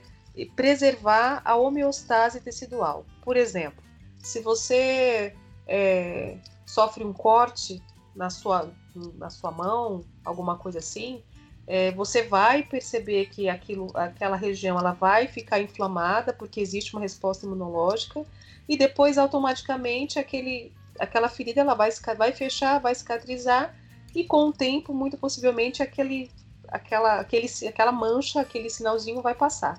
preservar a homeostase tecidual. Por exemplo, se você é, sofre um corte na sua, na sua mão, alguma coisa assim, é, você vai perceber que aquilo, aquela região ela vai ficar inflamada porque existe uma resposta imunológica e depois automaticamente aquele, aquela ferida ela vai, vai fechar, vai cicatrizar e com o tempo, muito possivelmente, aquele, aquela, aquele, aquela mancha, aquele sinalzinho vai passar.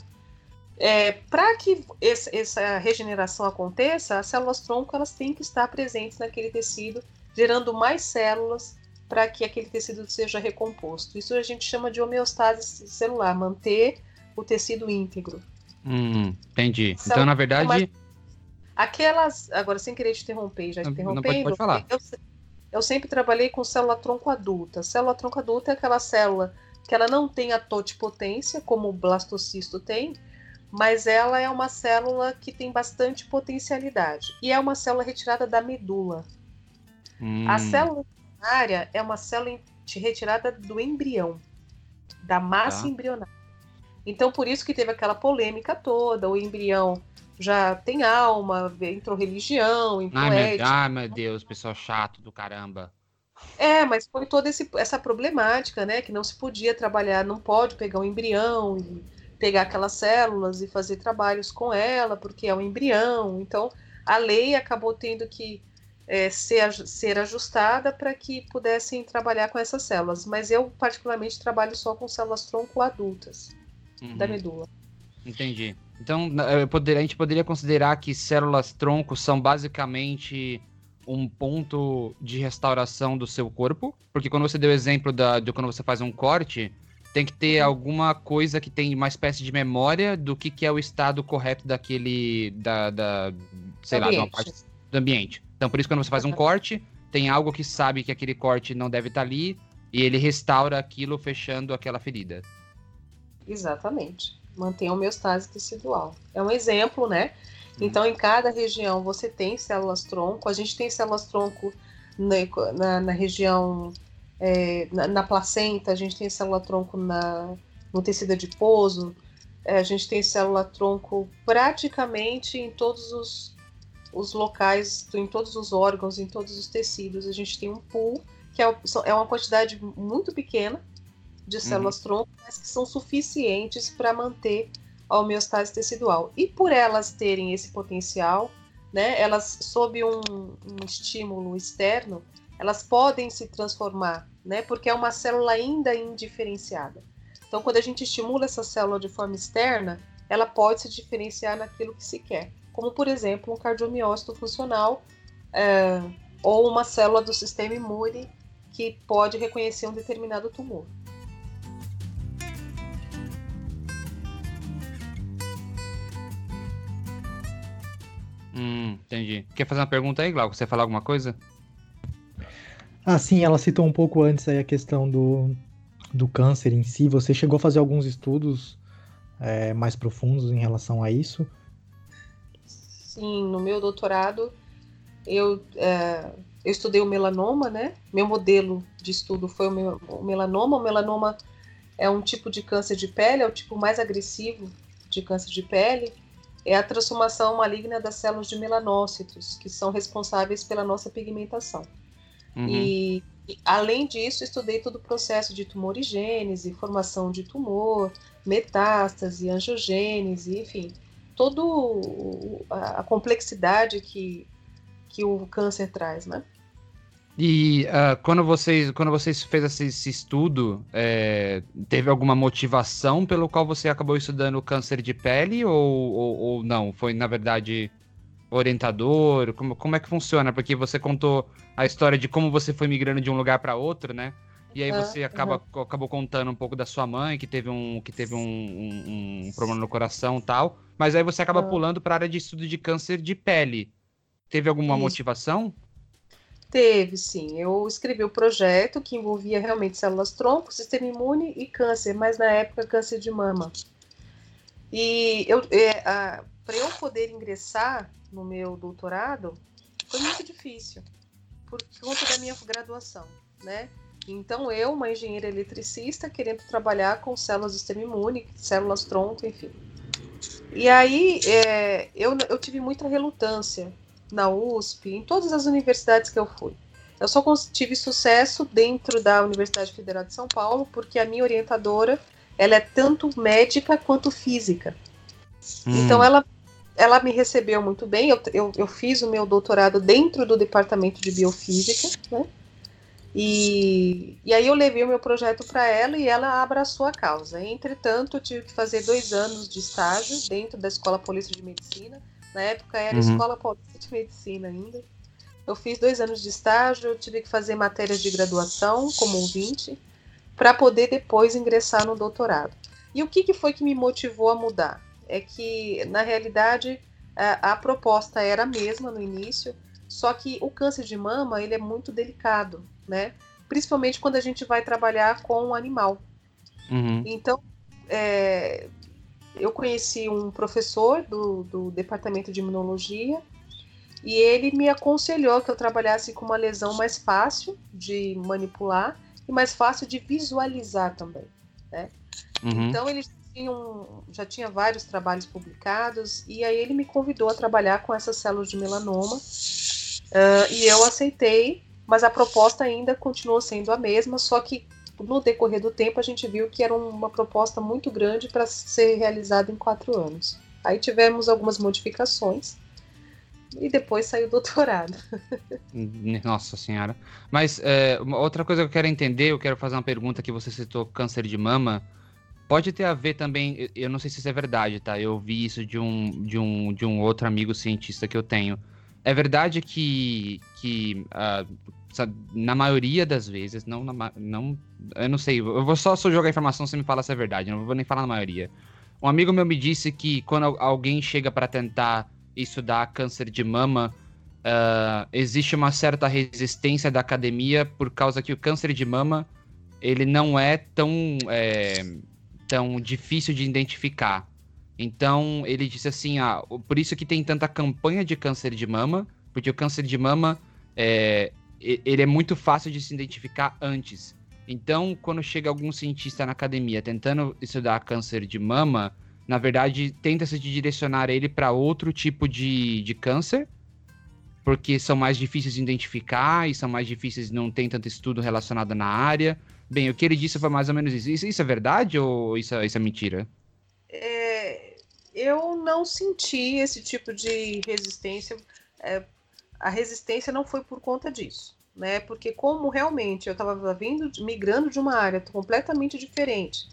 É, Para que esse- essa regeneração aconteça, as células tronco elas têm que estar presentes naquele tecido, gerando mais células para que aquele tecido seja recomposto. Isso a gente chama de homeostase celular, manter o tecido íntegro. Hum, entendi. Célula- Então, na verdade. Aquelas, agora sem querer te interromper, já te interrompendo, pode- pode falar. Eu, eu sempre trabalhei com célula tronco adulta. Célula tronco adulta é aquela célula que ela não tem a totipotência, como o blastocisto tem, mas ela é uma célula que tem bastante potencialidade. E é uma célula retirada da medula. hum, A célula embrionária é uma célula retirada do embrião, da massa Tá. embrionária. Então, por isso que teve aquela polêmica toda, o embrião já tem alma, entrou religião, entrou Ai meu, ética. ai, meu Deus, pessoal chato do caramba. É, mas foi toda esse, essa problemática, né? Que não se podia trabalhar, não pode pegar um embrião e pegar aquelas células e fazer trabalhos com ela, porque é um embrião. Então, a lei acabou tendo que é, ser, ser ajustada para que pudessem trabalhar com essas células. Mas eu, particularmente, trabalho só com células tronco adultas uhum. da medula. Entendi. Então, poderia, a gente poderia considerar que células tronco são basicamente um ponto de restauração do seu corpo, porque quando você deu o exemplo da, de quando você faz um corte, tem que ter uhum. alguma coisa que tem uma espécie de memória do que, que é o estado correto daquele, da, da sei lá, parte do ambiente. Então, por isso, quando você faz um corte, tem algo que sabe que aquele corte não deve estar ali, e ele restaura aquilo fechando aquela ferida. Exatamente. Mantém a homeostase tecidual. É um exemplo, né? Então, em cada região você tem células tronco. A gente tem células tronco na, na, na região, é, na, na, placenta, a gente tem célula tronco na, no tecido adiposo, é, a gente tem célula tronco praticamente em todos os, os locais, em todos os órgãos, em todos os tecidos. A gente tem um pool, que é, é uma quantidade muito pequena de células uhum. mas que são suficientes para manter a homeostase tecidual. E por elas terem esse potencial, né, elas, sob um, um estímulo externo, elas podem se transformar, né, porque é uma célula ainda indiferenciada. Então, quando a gente estimula essa célula de forma externa, ela pode se diferenciar naquilo que se quer, como, por exemplo, um cardiomiócito funcional é, ou uma célula do sistema imune que pode reconhecer um determinado tumor. Hum, entendi. Quer fazer uma pergunta aí, Glauco? Você falar alguma coisa? Ah, sim, ela citou um pouco antes aí a questão do, do câncer em si. Você chegou a fazer alguns estudos é, mais profundos em relação a isso? Sim, no meu doutorado eu, é, eu estudei o melanoma, né? Meu modelo de estudo foi o, meu, o melanoma. O melanoma é um tipo de câncer de pele, é o tipo mais agressivo de câncer de pele é a transformação maligna das células de melanócitos, que são responsáveis pela nossa pigmentação. Uhum. E, além disso, estudei todo o processo de tumorigênese, formação de tumor, metástase, angiogênese, enfim, toda a complexidade que, que o câncer traz, né? E uh, quando vocês quando vocês fez esse, esse estudo, é, teve alguma motivação pelo qual você acabou estudando câncer de pele ou, ou, ou, não? Foi na verdade orientador? Como, como é que funciona? Porque você contou a história de como você foi migrando de um lugar para outro, né? E aí você acaba, uhum. acabou contando um pouco da sua mãe que teve um que teve um, um, um problema no coração tal. Mas aí você acaba uhum. pulando para a área de estudo de câncer de pele. Teve alguma Isso. motivação? Teve, sim. Eu escrevi o projeto que envolvia realmente células tronco, sistema imune e câncer, mas na época câncer de mama. E eu, é, para eu poder ingressar no meu doutorado, foi muito difícil, por conta da minha graduação, né? Então eu, uma engenheira eletricista, querendo trabalhar com células do sistema imune, células tronco, enfim. E aí é, eu, eu tive muita relutância na USP, em todas as universidades que eu fui. Eu só tive sucesso dentro da Universidade Federal de São Paulo, porque a minha orientadora, ela é tanto médica quanto física. Hum. Então ela, ela me recebeu muito bem. Eu, eu, eu, fiz o meu doutorado dentro do departamento de biofísica, né? E, e aí eu levei o meu projeto para ela e ela abraçou a causa. Entretanto, eu tive que fazer dois anos de estágio dentro da Escola Polícia de Medicina na época era uhum. Escola Paulista de Medicina ainda. Eu fiz dois anos de estágio, eu tive que fazer matérias de graduação como ouvinte, para poder depois ingressar no doutorado. E o que, que foi que me motivou a mudar? É que, na realidade, a, a proposta era a mesma no início, só que o câncer de mama ele é muito delicado, né? Principalmente quando a gente vai trabalhar com um animal. Uhum. Então, é, eu conheci um professor do, do departamento de imunologia e ele me aconselhou que eu trabalhasse com uma lesão mais fácil de manipular e mais fácil de visualizar também. Né? Uhum. Então ele tinha um, já tinha vários trabalhos publicados e aí ele me convidou a trabalhar com essas células de melanoma uh, e eu aceitei mas a proposta ainda continuou sendo a mesma, só que no decorrer do tempo a gente viu que era uma proposta muito grande para ser realizada em quatro anos. Aí tivemos algumas modificações e depois saiu o doutorado. <laughs> Nossa senhora. Mas é, outra coisa que eu quero entender, eu quero fazer uma pergunta que você citou câncer de mama. Pode ter a ver também, eu não sei se isso é verdade, tá? Eu vi isso de um, de um, de um outro amigo cientista que eu tenho. É verdade que, que uh, na maioria das vezes, não, na, não, eu não sei, eu vou só, só jogar informação se me fala se é verdade, não vou nem falar na maioria. Um amigo meu me disse que quando alguém chega para tentar estudar câncer de mama, uh, existe uma certa resistência da academia por causa que o câncer de mama ele não é tão é, tão difícil de identificar. Então ele disse assim, ah, por isso que tem tanta campanha de câncer de mama, porque o câncer de mama é, ele é muito fácil de se identificar antes. Então, quando chega algum cientista na academia tentando estudar câncer de mama, na verdade, tenta-se direcionar ele para outro tipo de, de câncer, porque são mais difíceis de identificar e são mais difíceis, não tem tanto estudo relacionado na área. Bem, o que ele disse foi mais ou menos isso. Isso, isso é verdade ou isso, é, isso é mentira? É, eu não senti esse tipo de resistência. É, a resistência não foi por conta disso, né? Porque como realmente eu estava vindo, migrando de uma área completamente diferente.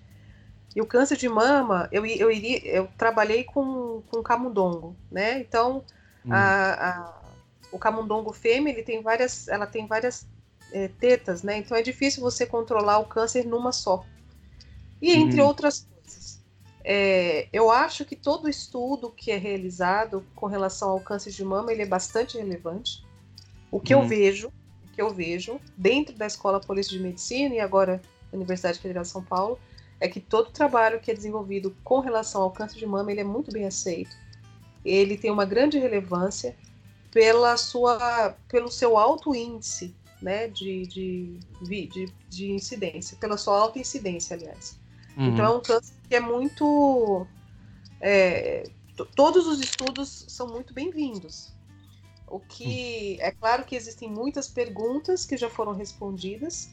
E o câncer de mama, eu, eu iria, eu trabalhei com, com camundongo, né? Então, hum. a, a, o camundongo fêmea, ele tem várias, ela tem várias é, tetas, né? Então é difícil você controlar o câncer numa só. E entre uhum. outras. É, eu acho que todo estudo que é realizado com relação ao câncer de mama ele é bastante relevante. O que uhum. eu vejo, o que eu vejo dentro da Escola Polícia de Medicina e agora da Universidade Federal de São Paulo é que todo trabalho que é desenvolvido com relação ao câncer de mama ele é muito bem aceito. Ele tem uma grande relevância pela sua, pelo seu alto índice né, de, de, de, de incidência, pela sua alta incidência, aliás. Uhum. Então é um câncer que é muito. É, todos os estudos são muito bem-vindos. O que é claro que existem muitas perguntas que já foram respondidas,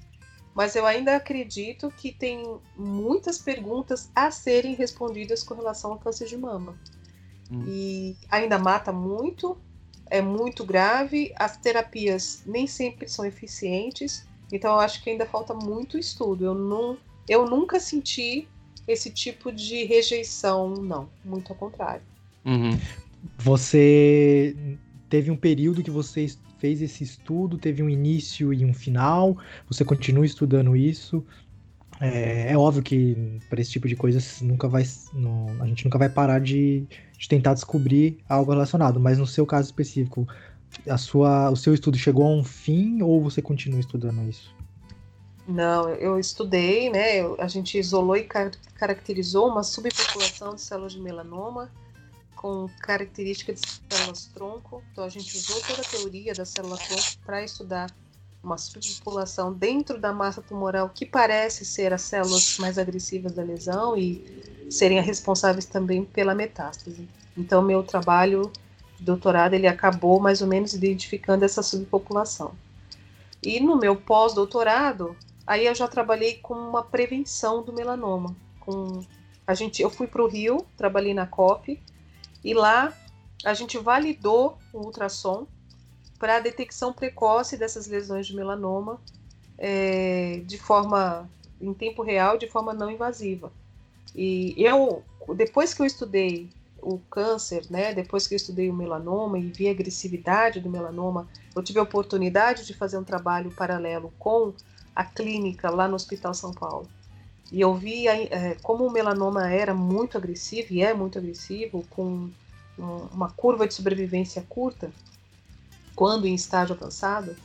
mas eu ainda acredito que tem muitas perguntas a serem respondidas com relação ao câncer de mama. Uhum. E ainda mata muito, é muito grave, as terapias nem sempre são eficientes, então eu acho que ainda falta muito estudo. Eu, não, eu nunca senti esse tipo de rejeição, não, muito ao contrário. Uhum. Você teve um período que você fez esse estudo, teve um início e um final, você continua estudando isso. É, é óbvio que para esse tipo de coisas nunca vai, não, a gente nunca vai parar de, de tentar descobrir algo relacionado, mas no seu caso específico, a sua, o seu estudo chegou a um fim ou você continua estudando isso? Não, eu estudei, né? a gente isolou e car caracterizou uma subpopulação de células de melanoma com características de células tronco. Então a gente usou toda a teoria da célula tronco para estudar uma subpopulação dentro da massa tumoral que parece ser as células mais agressivas da lesão e serem responsáveis também pela metástase. Então, meu trabalho de doutorado ele acabou mais ou menos identificando essa subpopulação. E no meu pós-doutorado, aí eu já trabalhei com uma prevenção do melanoma. Com a gente, eu fui para o Rio, trabalhei na COP e lá a gente validou o ultrassom para a detecção precoce dessas lesões de melanoma é, de forma em tempo real, de forma não invasiva. E eu, depois que eu estudei o câncer, né, depois que eu estudei o melanoma e vi a agressividade do melanoma, eu tive a oportunidade de fazer um trabalho paralelo com a clínica lá no Hospital São Paulo. E eu vi é, como o melanoma era muito agressivo e é muito agressivo, com uma curva de sobrevivência curta, quando em estágio avançado,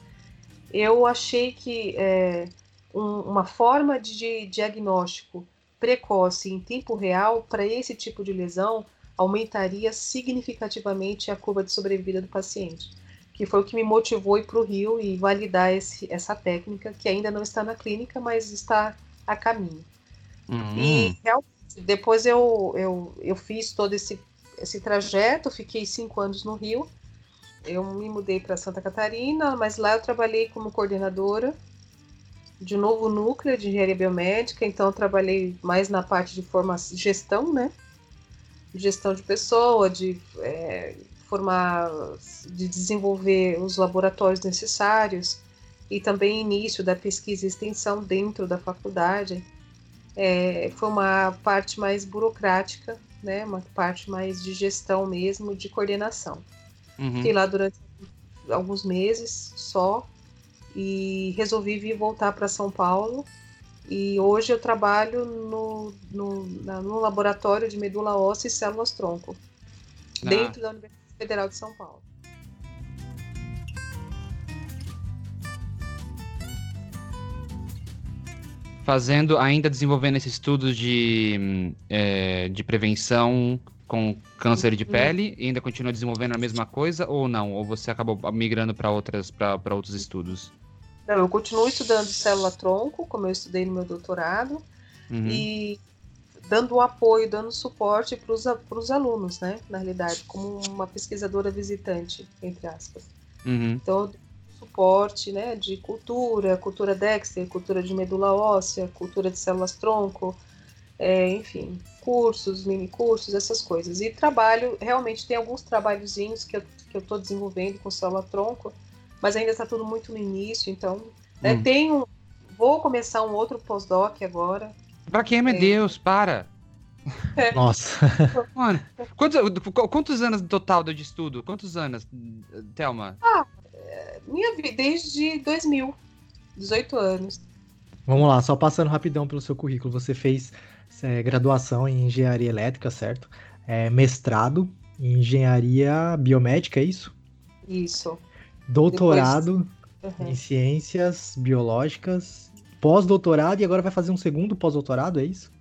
eu achei que é, um, uma forma de diagnóstico precoce em tempo real para esse tipo de lesão aumentaria significativamente a curva de sobrevida do paciente, que foi o que me motivou a ir para o Rio e validar esse, essa técnica, que ainda não está na clínica, mas está a caminho. Uhum. E realmente, depois eu, eu, eu fiz todo esse, esse trajeto, fiquei cinco anos no Rio, eu me mudei para Santa Catarina, mas lá eu trabalhei como coordenadora de novo núcleo de engenharia biomédica, então eu trabalhei mais na parte de formação, gestão, né? Gestão de pessoa, de é, formar, de desenvolver os laboratórios necessários e também início da pesquisa e extensão dentro da faculdade. É, foi uma parte mais burocrática, né? Uma parte mais de gestão mesmo, de coordenação. Uhum. Fiquei lá durante alguns meses só e resolvi vir voltar para São Paulo. E hoje eu trabalho no, no, na, no laboratório de medula óssea e células tronco, ah. dentro da Universidade Federal de São Paulo. Fazendo, ainda desenvolvendo esses estudos de, é, de prevenção com câncer de uhum. pele e ainda continua desenvolvendo a mesma coisa ou não? Ou você acabou migrando para outras para outros estudos? Não, eu continuo estudando célula-tronco, como eu estudei no meu doutorado, uhum. e dando apoio, dando suporte para os alunos, né? Na realidade, como uma pesquisadora visitante, entre aspas. Uhum. Então, suporte, né, de cultura, cultura Dexter, cultura de medula óssea, cultura de células-tronco, é, enfim, cursos, mini cursos, essas coisas. E trabalho, realmente tem alguns trabalhozinhos que eu que eu estou desenvolvendo com célula-tronco, mas ainda está tudo muito no início, então. Né, hum. Tenho. Vou começar um outro pós-doc agora. Pra quem, meu é... Deus, para! É. Nossa. <laughs> Mano, quantos, quantos anos total de estudo? Quantos anos, Thelma? Ah, é, minha vida, desde 2000. 18 anos. Vamos lá, só passando rapidão pelo seu currículo. Você fez é, graduação em engenharia elétrica, certo? É, mestrado em engenharia biomédica, é isso? Isso doutorado Depois... uhum. em ciências biológicas, pós-doutorado e agora vai fazer um segundo pós-doutorado, é isso?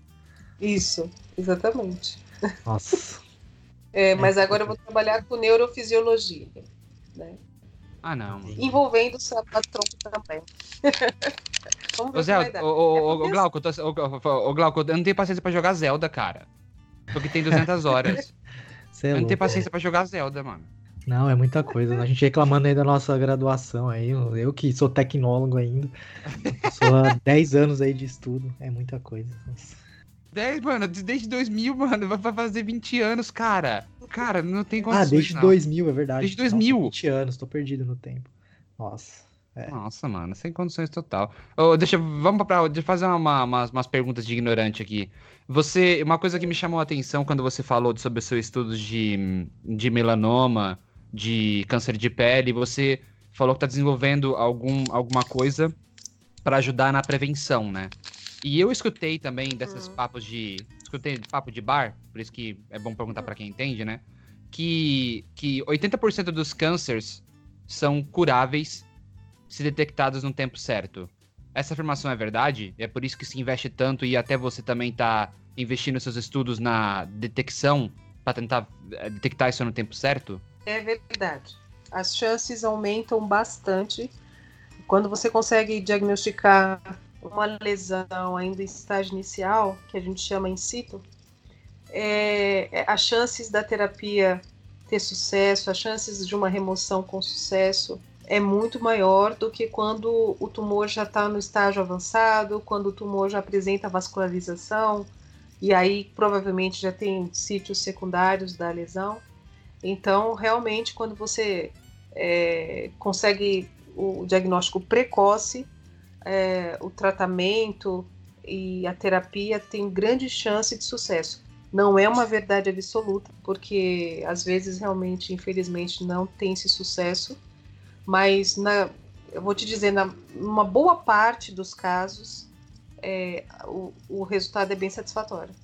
Isso, exatamente. Nossa. é, mas é, agora eu vou trabalhar com neurofisiologia, né? Ah, não. Envolvendo o tronco também. <laughs> Vamos ver o Zé, o, o, é o, Glauco, tô, o, Glauco, eu não tenho paciência pra jogar Zelda, cara. Porque tem 200 horas. <laughs> É eu não tenho paciência pra jogar Zelda, mano. Não, é muita coisa. A gente reclamando aí da nossa graduação aí. Eu que sou tecnólogo ainda. Sou há <laughs> 10 anos aí de estudo. É muita coisa. Nossa. 10, mano, desde 2000, mano, vai fazer 20 anos, cara. Cara, não tem como. Ah, desde não. 2000, é verdade. Desde 2000. Nossa, 20 anos, tô perdido no tempo. Nossa. É. Nossa, mano, sem condições total. Oh, deixa, vamos pra, deixa eu fazer uma, umas, umas perguntas de ignorante aqui. Você, uma coisa que me chamou a atenção quando você falou sobre o seu estudo de, de melanoma de câncer de pele, você falou que está desenvolvendo algum, alguma coisa para ajudar na prevenção, né? E eu escutei também desses uhum. papos de. Escutei papo de bar, por isso que é bom perguntar para quem entende, né? Que, que 80% dos cânceres são curáveis se detectados no tempo certo. Essa afirmação é verdade? É por isso que se investe tanto e até você também está investindo seus estudos na detecção para tentar eh, detectar isso no tempo certo? É verdade. As chances aumentam bastante quando você consegue diagnosticar uma lesão ainda em estágio inicial, que a gente chama in situ. É, é, as chances da terapia ter sucesso, as chances de uma remoção com sucesso é muito maior do que quando o tumor já está no estágio avançado, quando o tumor já apresenta vascularização, e aí provavelmente já tem sítios secundários da lesão. Então, realmente, quando você é, consegue o diagnóstico precoce, é, o tratamento e a terapia tem grande chance de sucesso. Não é uma verdade absoluta, porque às vezes realmente, infelizmente, não tem esse sucesso, mas na, eu vou te dizer, na uma boa parte dos casos, é, o, o resultado é bem satisfatório.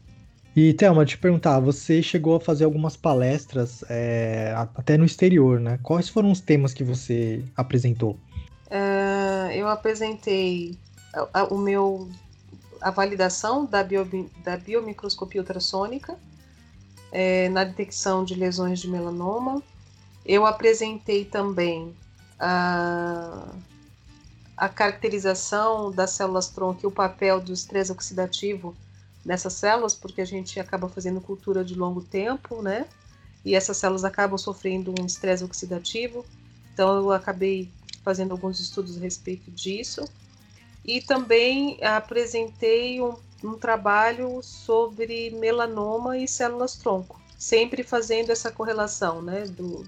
E, Thelma, te perguntar, você chegou a fazer algumas palestras é, até no exterior, né? Quais foram os temas que você apresentou? Uh, eu apresentei a, a, o meu a validação da, bio, da biomicroscopia ultrassônica é, na detecção de lesões de melanoma. Eu apresentei também a, a caracterização das células tronco e o papel do estresse oxidativo nessas células, porque a gente acaba fazendo cultura de longo tempo, né? e essas células acabam sofrendo um estresse oxidativo. Então eu acabei fazendo alguns estudos a respeito disso. E também apresentei um, um trabalho sobre melanoma e células tronco, sempre fazendo essa correlação, né, do,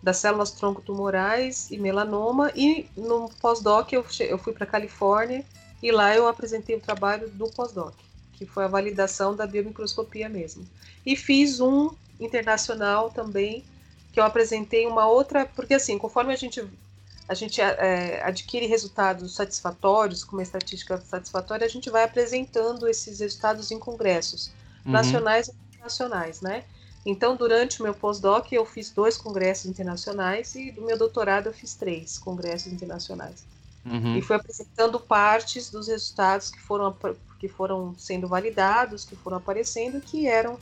das células tronco tumorais e melanoma. E no pós-doc eu, eu fui para Califórnia e lá eu apresentei o trabalho do pós-doc, que foi a validação da biomicroscopia mesmo. E fiz um internacional também, que eu apresentei uma outra, porque assim, conforme a gente a gente é, adquire resultados satisfatórios, com uma estatística satisfatória, a gente vai apresentando esses resultados em congressos uhum. nacionais e internacionais, né? Então, durante o meu pós-doc, eu fiz dois congressos internacionais e do meu doutorado eu fiz três congressos internacionais. Uhum. E fui apresentando partes dos resultados que foram, que foram sendo validados, que foram aparecendo, que eram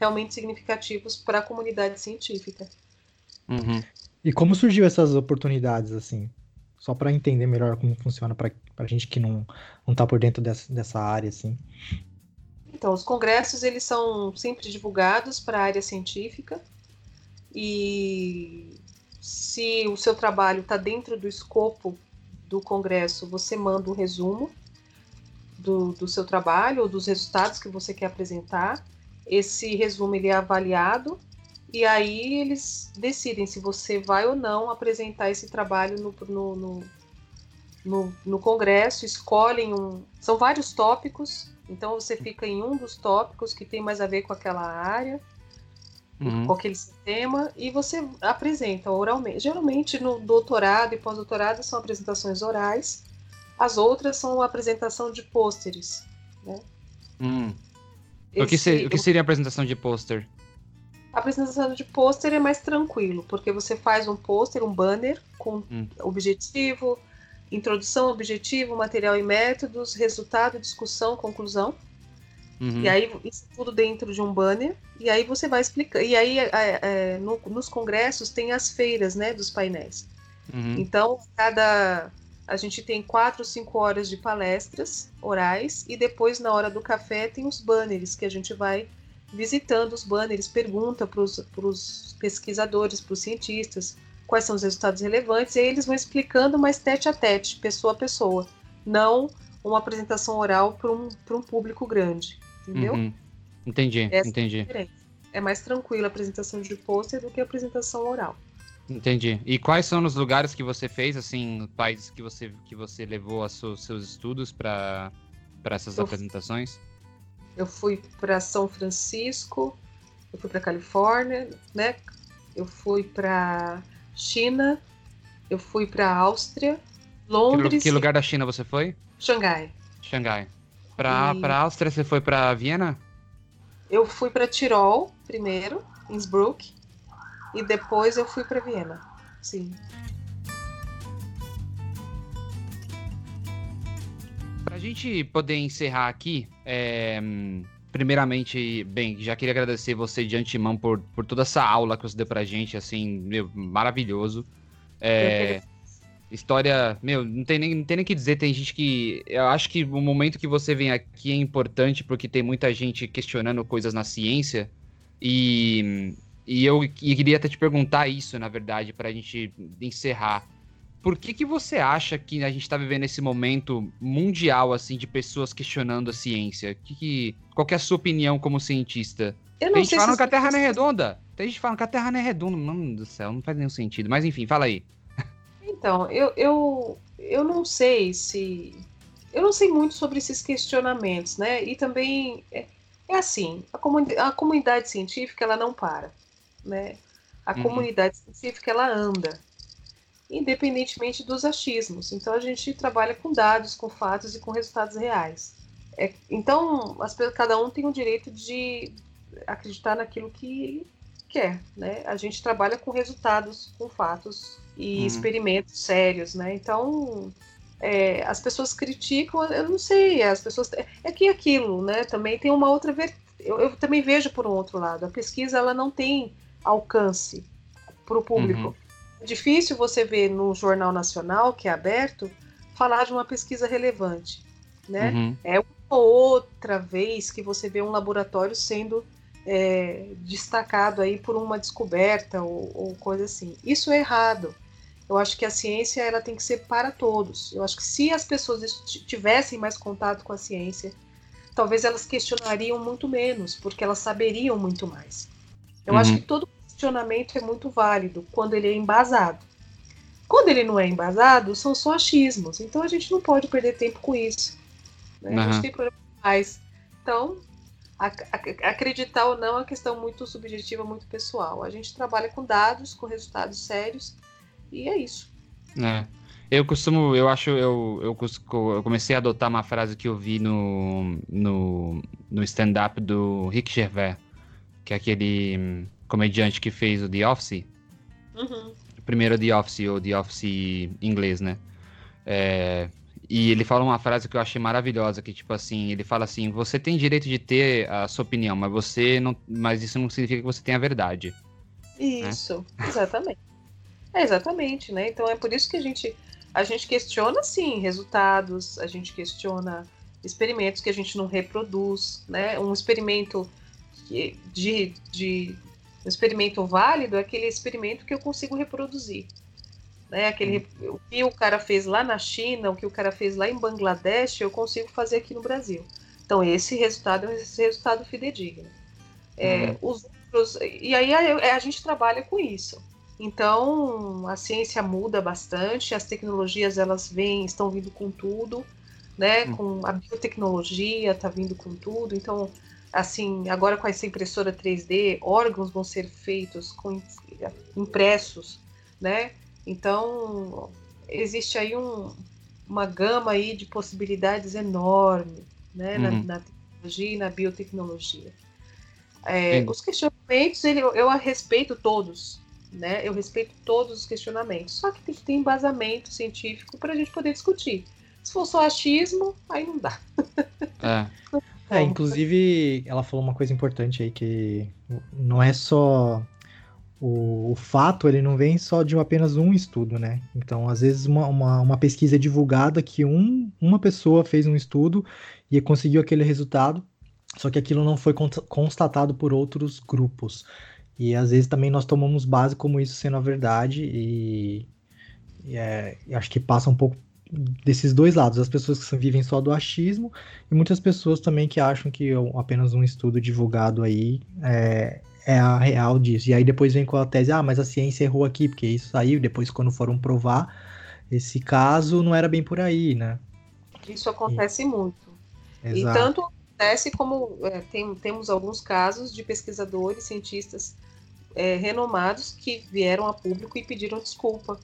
realmente significativos para a comunidade científica. Uhum. E como surgiu essas oportunidades, assim? Só para entender melhor como funciona para a gente que não, não tá por dentro dessa, dessa área, assim. Então, os congressos, eles são sempre divulgados para a área científica e se o seu trabalho está dentro do escopo do congresso, você manda um resumo do, do seu trabalho ou dos resultados que você quer apresentar. Esse resumo ele é avaliado e aí eles decidem se você vai ou não apresentar esse trabalho no, no, no, no, no Congresso, escolhem um. São vários tópicos, então você fica em um dos tópicos que tem mais a ver com aquela área, uhum. com aquele tema, e você apresenta oralmente. Geralmente no doutorado e pós-doutorado são apresentações orais, as outras são a apresentação de pôsteres. Né? Hum. Esse, o, que ser, o que seria a apresentação de pôster? A apresentação de pôster é mais tranquilo, porque você faz um pôster, um banner com hum. objetivo, introdução, objetivo, material e métodos, resultado, discussão, conclusão. Uhum. E aí, isso tudo dentro de um banner. E aí você vai explicar. E aí, é, é, no, nos congressos, tem as feiras, né, dos painéis. Uhum. Então, cada. A gente tem quatro, cinco horas de palestras orais. E depois, na hora do café, tem os banners que a gente vai visitando os banners, pergunta para os pesquisadores, para os cientistas, quais são os resultados relevantes, e aí eles vão explicando mais tete a tete, pessoa a pessoa, não uma apresentação oral para um, um público grande, entendeu? Uhum. Entendi, Essa entendi. É, é mais tranquila a apresentação de pôster do que a apresentação oral. Entendi. E quais são os lugares que você fez, assim, países que você, que você levou os seus estudos para essas Eu apresentações? Eu fui para São Francisco, eu fui para Califórnia, né? Eu fui para China, eu fui para Áustria, Londres. Que, que, lugar da China você foi? Xangai. Xangai. Para e... para Áustria você foi para Viena? Eu fui para Tirol primeiro, Innsbruck, e depois eu fui para Viena. Sim. Pra gente poder encerrar aqui, é, primeiramente, bem, já queria agradecer você de antemão por, por toda essa aula que você deu pra gente, assim, meu, maravilhoso. É, história, meu, não tem, nem, não tem nem que dizer, tem gente que. Eu acho que o momento que você vem aqui é importante porque tem muita gente questionando coisas na ciência. E, e eu e queria até te perguntar isso, na verdade, pra gente encerrar por que, que você acha que a gente está vivendo esse momento mundial, assim, de pessoas questionando a ciência? Que, que, qual que é a sua opinião como cientista? Eu não Tem gente falando que a Terra não é redonda. Tem gente falando que a Terra não é redonda. Mano do céu, não faz nenhum sentido. Mas enfim, fala aí. Então, eu, eu, eu não sei se... Eu não sei muito sobre esses questionamentos, né? E também, é, é assim, a, comuni a comunidade científica, ela não para, né? A uhum. comunidade científica, ela anda independentemente dos achismos. Então a gente trabalha com dados, com fatos e com resultados reais. É, então as, cada um tem o direito de acreditar naquilo que quer, né? A gente trabalha com resultados, com fatos e uhum. experimentos sérios, né? Então é, as pessoas criticam, eu não sei, as pessoas é que aquilo, né? Também tem uma outra ver... eu, eu também vejo por um outro lado, a pesquisa ela não tem alcance para o público. Uhum. É difícil você ver no Jornal Nacional, que é aberto, falar de uma pesquisa relevante. Né? Uhum. É uma outra vez que você vê um laboratório sendo é, destacado aí por uma descoberta ou, ou, coisa assim. Isso é errado. Eu acho que a ciência ela tem que ser para todos. Eu acho que se as pessoas tivessem mais contato com a ciência, talvez elas questionariam muito menos, porque elas saberiam muito mais. Eu uhum. acho que todo questionamento é muito válido quando ele é embasado. Quando ele não é embasado, são só achismos. Então a gente não pode perder tempo com isso. Né? Uhum. A gente tem problemas mais. Então, acreditar ou não é uma questão muito subjetiva, muito pessoal. A gente trabalha com dados, com resultados sérios, e é isso. É. Eu costumo, eu acho, eu, eu, eu, comecei a adotar uma frase que eu vi no, no, no stand-up do Rick Gervais, que é aquele hum, comediante que fez o The Office. Uhum. Primeiro The Office, ou The Office inglês, né? É, e ele fala uma frase que eu achei maravilhosa, que tipo assim, ele fala assim, você tem direito de ter a sua opinião, mas você não, mas isso não significa que você tenha a verdade. Isso, né? exatamente. É exatamente, né? Então é por isso que a gente a gente questiona sim resultados, a gente questiona experimentos que a gente não reproduz, né? Um experimento de, de um experimento válido é aquele experimento que eu consigo reproduzir. Né? Aquele, o que o cara fez lá na China, o que o cara fez lá em Bangladesh, eu consigo fazer aqui no Brasil. Então, esse resultado é esse resultado fidedigno. É, uhum. os outros, e aí a, a, gente trabalha com isso. Então, a ciência muda bastante, as tecnologias elas vêm, estão vindo com tudo, né? Uhum. Com a biotecnologia está vindo com tudo. Então, assim, agora com essa impressora 3D, órgãos vão ser feitos com impressos, né? Então, existe aí um, uma gama aí de possibilidades enorme né, uhum. na, na, tecnologia e na biotecnologia. É, os questionamentos, ele, eu, respeito todos, né? Eu respeito todos os questionamentos, só que tem que ter embasamento científico para a gente poder discutir. Se for só achismo, aí não dá. É. <laughs> é, inclusive, ela falou uma coisa importante aí que não é só o, o, fato ele não vem só de apenas um estudo, né? Então, às vezes, uma, uma, uma, pesquisa é divulgada que um, uma pessoa fez um estudo e conseguiu aquele resultado, só que aquilo não foi constatado por outros grupos. E às vezes também nós tomamos base como isso sendo a verdade, e, e é, acho que passa um pouco desses dois lados, as pessoas que vivem só do achismo e muitas pessoas também que acham que apenas um estudo divulgado aí é, é a real disso. E aí depois vem com a tese, ah, mas a ciência errou aqui, porque isso saiu, depois quando foram provar esse caso, não era bem por aí, né? Isso acontece e... muito. Exato. E tanto acontece como é, tem, temos alguns casos de pesquisadores, cientistas é, renomados que vieram a público e pediram desculpa,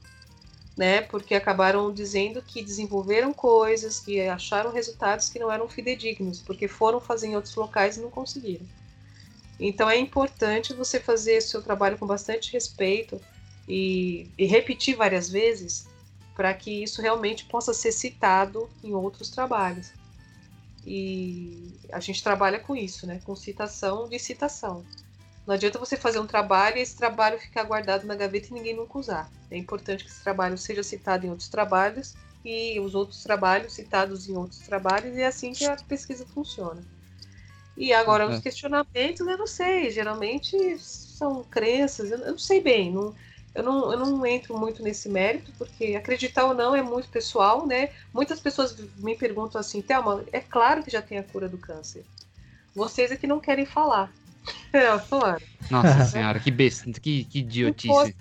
né? Porque acabaram dizendo que desenvolveram coisas, que acharam resultados que não eram fidedignos, porque foram fazer em outros locais e não conseguiram. Então é importante você fazer seu trabalho com bastante respeito e, e repetir várias vezes para que isso realmente possa ser citado em outros trabalhos. E a gente trabalha com isso, né? Com citação de citação. Não adianta você fazer um trabalho e esse trabalho ficar guardado na gaveta e ninguém nunca usar. É importante que esse trabalho seja citado em outros trabalhos e os outros trabalhos citados em outros trabalhos, e é assim que a pesquisa funciona. E agora, os questionamentos, eu não sei, geralmente são crenças, eu, não sei bem, não, eu, não, eu não entro muito nesse mérito, porque acreditar ou não é muito pessoal, né? Muitas pessoas me perguntam assim, Thelma, é claro que já tem a cura do câncer. Vocês é que não querem falar. É, falando. Nossa <laughs> senhora, que besta, que, que idiotice. Fosse,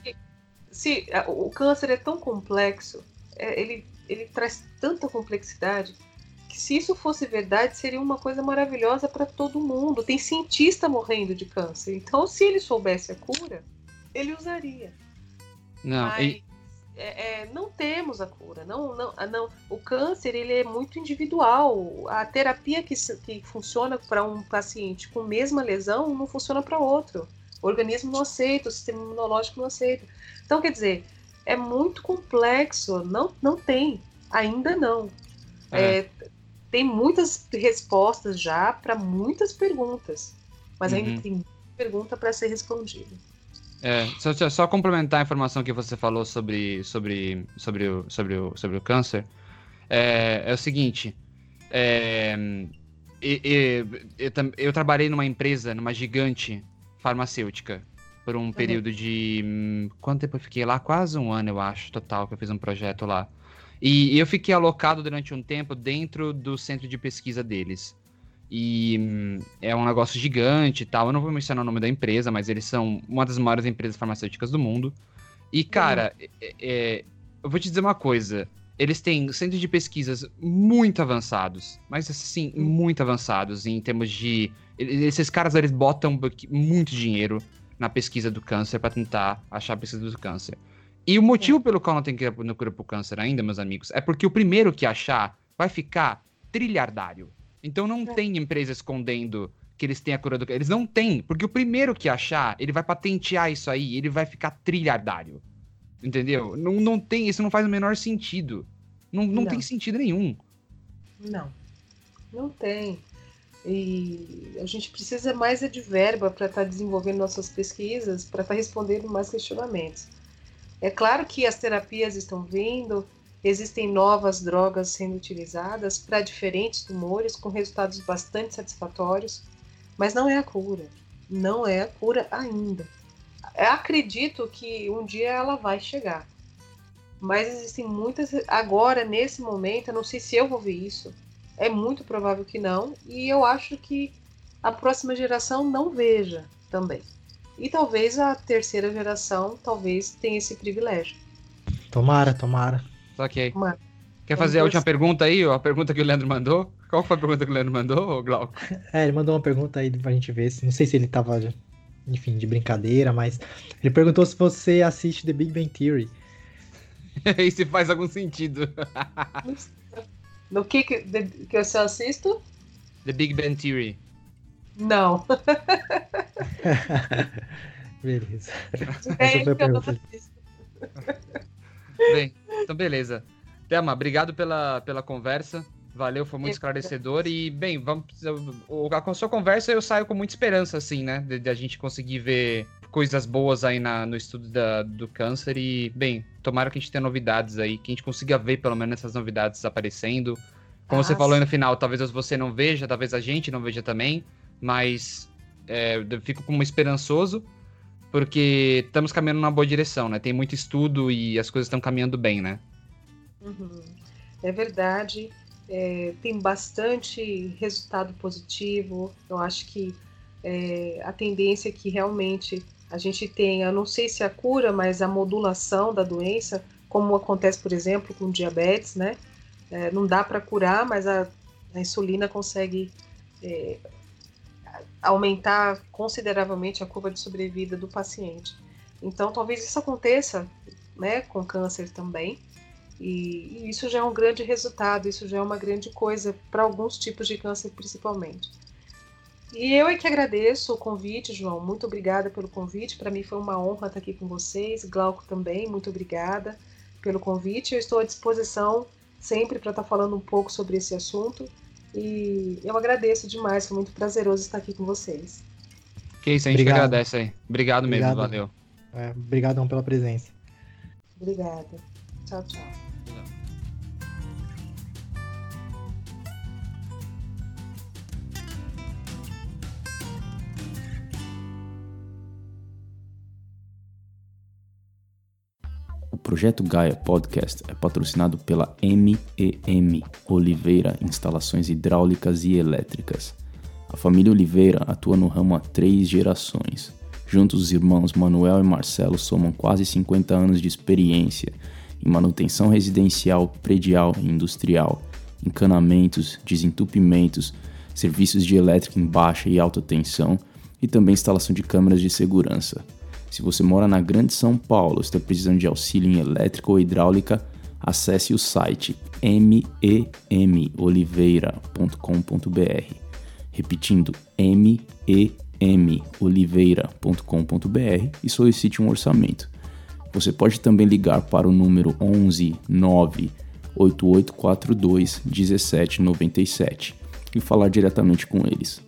se, o câncer é tão complexo, é, ele, ele traz tanta complexidade que se isso fosse verdade, seria uma coisa maravilhosa para todo mundo. Tem cientista morrendo de câncer. Então, se ele soubesse a cura, ele usaria. Não, Mas, e... é, é, não temos a cura. Não, não, ah, não. O câncer ele é muito individual. A terapia que, que funciona para um paciente com a mesma lesão não funciona para outro. O organismo não aceita, o sistema imunológico não aceita. Então, quer dizer, é muito complexo. Não, não tem. Ainda não. É. É, tem muitas respostas já para muitas perguntas, mas uhum. ainda tem pergunta para ser respondida. É, só, só, complementar a informação que você falou sobre, sobre, sobre, o, sobre, o, sobre o câncer, é, é o seguinte, é, eu, tam- eu trabalhei numa empresa, numa gigante farmacêutica, por um período de. hum, Quanto tempo eu fiquei lá? Quase um ano, eu acho, total, que eu fiz um projeto lá. E eu fiquei alocado durante um tempo dentro do centro de pesquisa deles. E hum, é um negócio gigante e tal. Eu não vou mencionar o nome da empresa, mas eles são uma das maiores empresas farmacêuticas do mundo. E, cara, é- é- eu vou te dizer uma coisa. Eles têm centros de pesquisas muito avançados, mas assim, Hum. muito avançados em termos de. Esses caras eles botam muito dinheiro na pesquisa do câncer para tentar achar a pesquisa do câncer. E o motivo pelo qual não tem cura pro câncer ainda, meus amigos, é porque o primeiro que achar vai ficar trilhardário. Então não É. tem empresa escondendo que eles têm a cura do câncer. Eles não têm, porque o primeiro que achar, ele vai patentear isso aí, ele vai ficar trilhardário. Entendeu? Não, não tem, isso não faz o menor sentido. Não, não, Não. tem sentido nenhum. Não, não tem. E a gente precisa mais é de verba para estar desenvolvendo nossas pesquisas, para estar respondendo mais questionamentos. É claro que as terapias estão vindo, existem novas drogas sendo utilizadas para diferentes tumores, com resultados bastante satisfatórios, mas não é a cura. Não é a cura ainda. Eu acredito que um dia ela vai chegar. Mas existem muitas. Agora, nesse momento, eu não sei se eu vou ver isso. É muito provável que não. E eu acho que a próxima geração não veja também. E talvez a terceira geração talvez tenha esse privilégio. Tomara, tomara. Ok. Tomara. Quer fazer a última pergunta aí? ó, A pergunta que o Leandro mandou? Qual foi a pergunta que o Leandro mandou, Glauco? <laughs> É, ele mandou uma pergunta aí pra gente ver. Não sei se ele tava, enfim, de brincadeira, mas ele perguntou se você assiste The Big Bang Theory. <laughs> e se faz algum sentido. <laughs> No que, que, que eu só assisto? The Big Bang Theory. Não. Beleza. É foi a pergunta. Bem, então beleza. Thelma, obrigado pela, pela conversa. Valeu, foi muito esclarecedor. E, bem, vamos. Com a sua conversa eu saio com muita esperança, assim, né? De, de a gente conseguir ver coisas boas aí na, no estudo da- do câncer. E, bem, tomara que a gente tenha novidades aí, que a gente consiga ver pelo menos essas novidades aparecendo. Como Ah, você falou aí sim. no final, talvez você não veja, talvez a gente não veja também, mas é, eu fico como esperançoso, porque estamos caminhando numa boa direção, né? Tem muito estudo e as coisas estão caminhando bem, né? Uhum. É verdade. É, tem bastante resultado positivo. Eu acho que é, a tendência é que realmente a gente tenha, não sei se a cura, mas a modulação da doença, como acontece, por exemplo, com diabetes, né? É, não dá para curar, mas a, a insulina consegue é, aumentar consideravelmente a curva de sobrevida do paciente. Então, talvez isso aconteça, né, com câncer também. E, e isso já é um grande resultado, isso já é uma grande coisa para alguns tipos de câncer, principalmente. E eu é que agradeço o convite, João. Muito obrigada pelo convite. Para mim foi uma honra estar aqui com vocês. Glauco também, muito obrigada pelo convite. Eu estou à disposição sempre para estar falando um pouco sobre esse assunto. E eu agradeço demais, foi muito prazeroso estar aqui com vocês. Que isso, a gente que Obrigado. agradece aí. Obrigado mesmo, Obrigado. valeu. É, obrigadão pela presença. Obrigada. Tchau, tchau. Projeto Gaia Podcast é patrocinado pela MEM Oliveira Instalações Hidráulicas e Elétricas. A família Oliveira atua no ramo há três gerações. Juntos, os irmãos Manuel e Marcelo somam quase 50 anos de experiência em manutenção residencial, predial e industrial, encanamentos, desentupimentos, serviços de elétrica em baixa e alta tensão e também instalação de câmeras de segurança. Se você mora na Grande São Paulo e está precisando de auxílio em elétrica ou hidráulica, acesse o site memoliveira.com.br. Repetindo, memoliveira.com.br e solicite um orçamento. Você pode também ligar para o número 11 9 8842 1797 e falar diretamente com eles.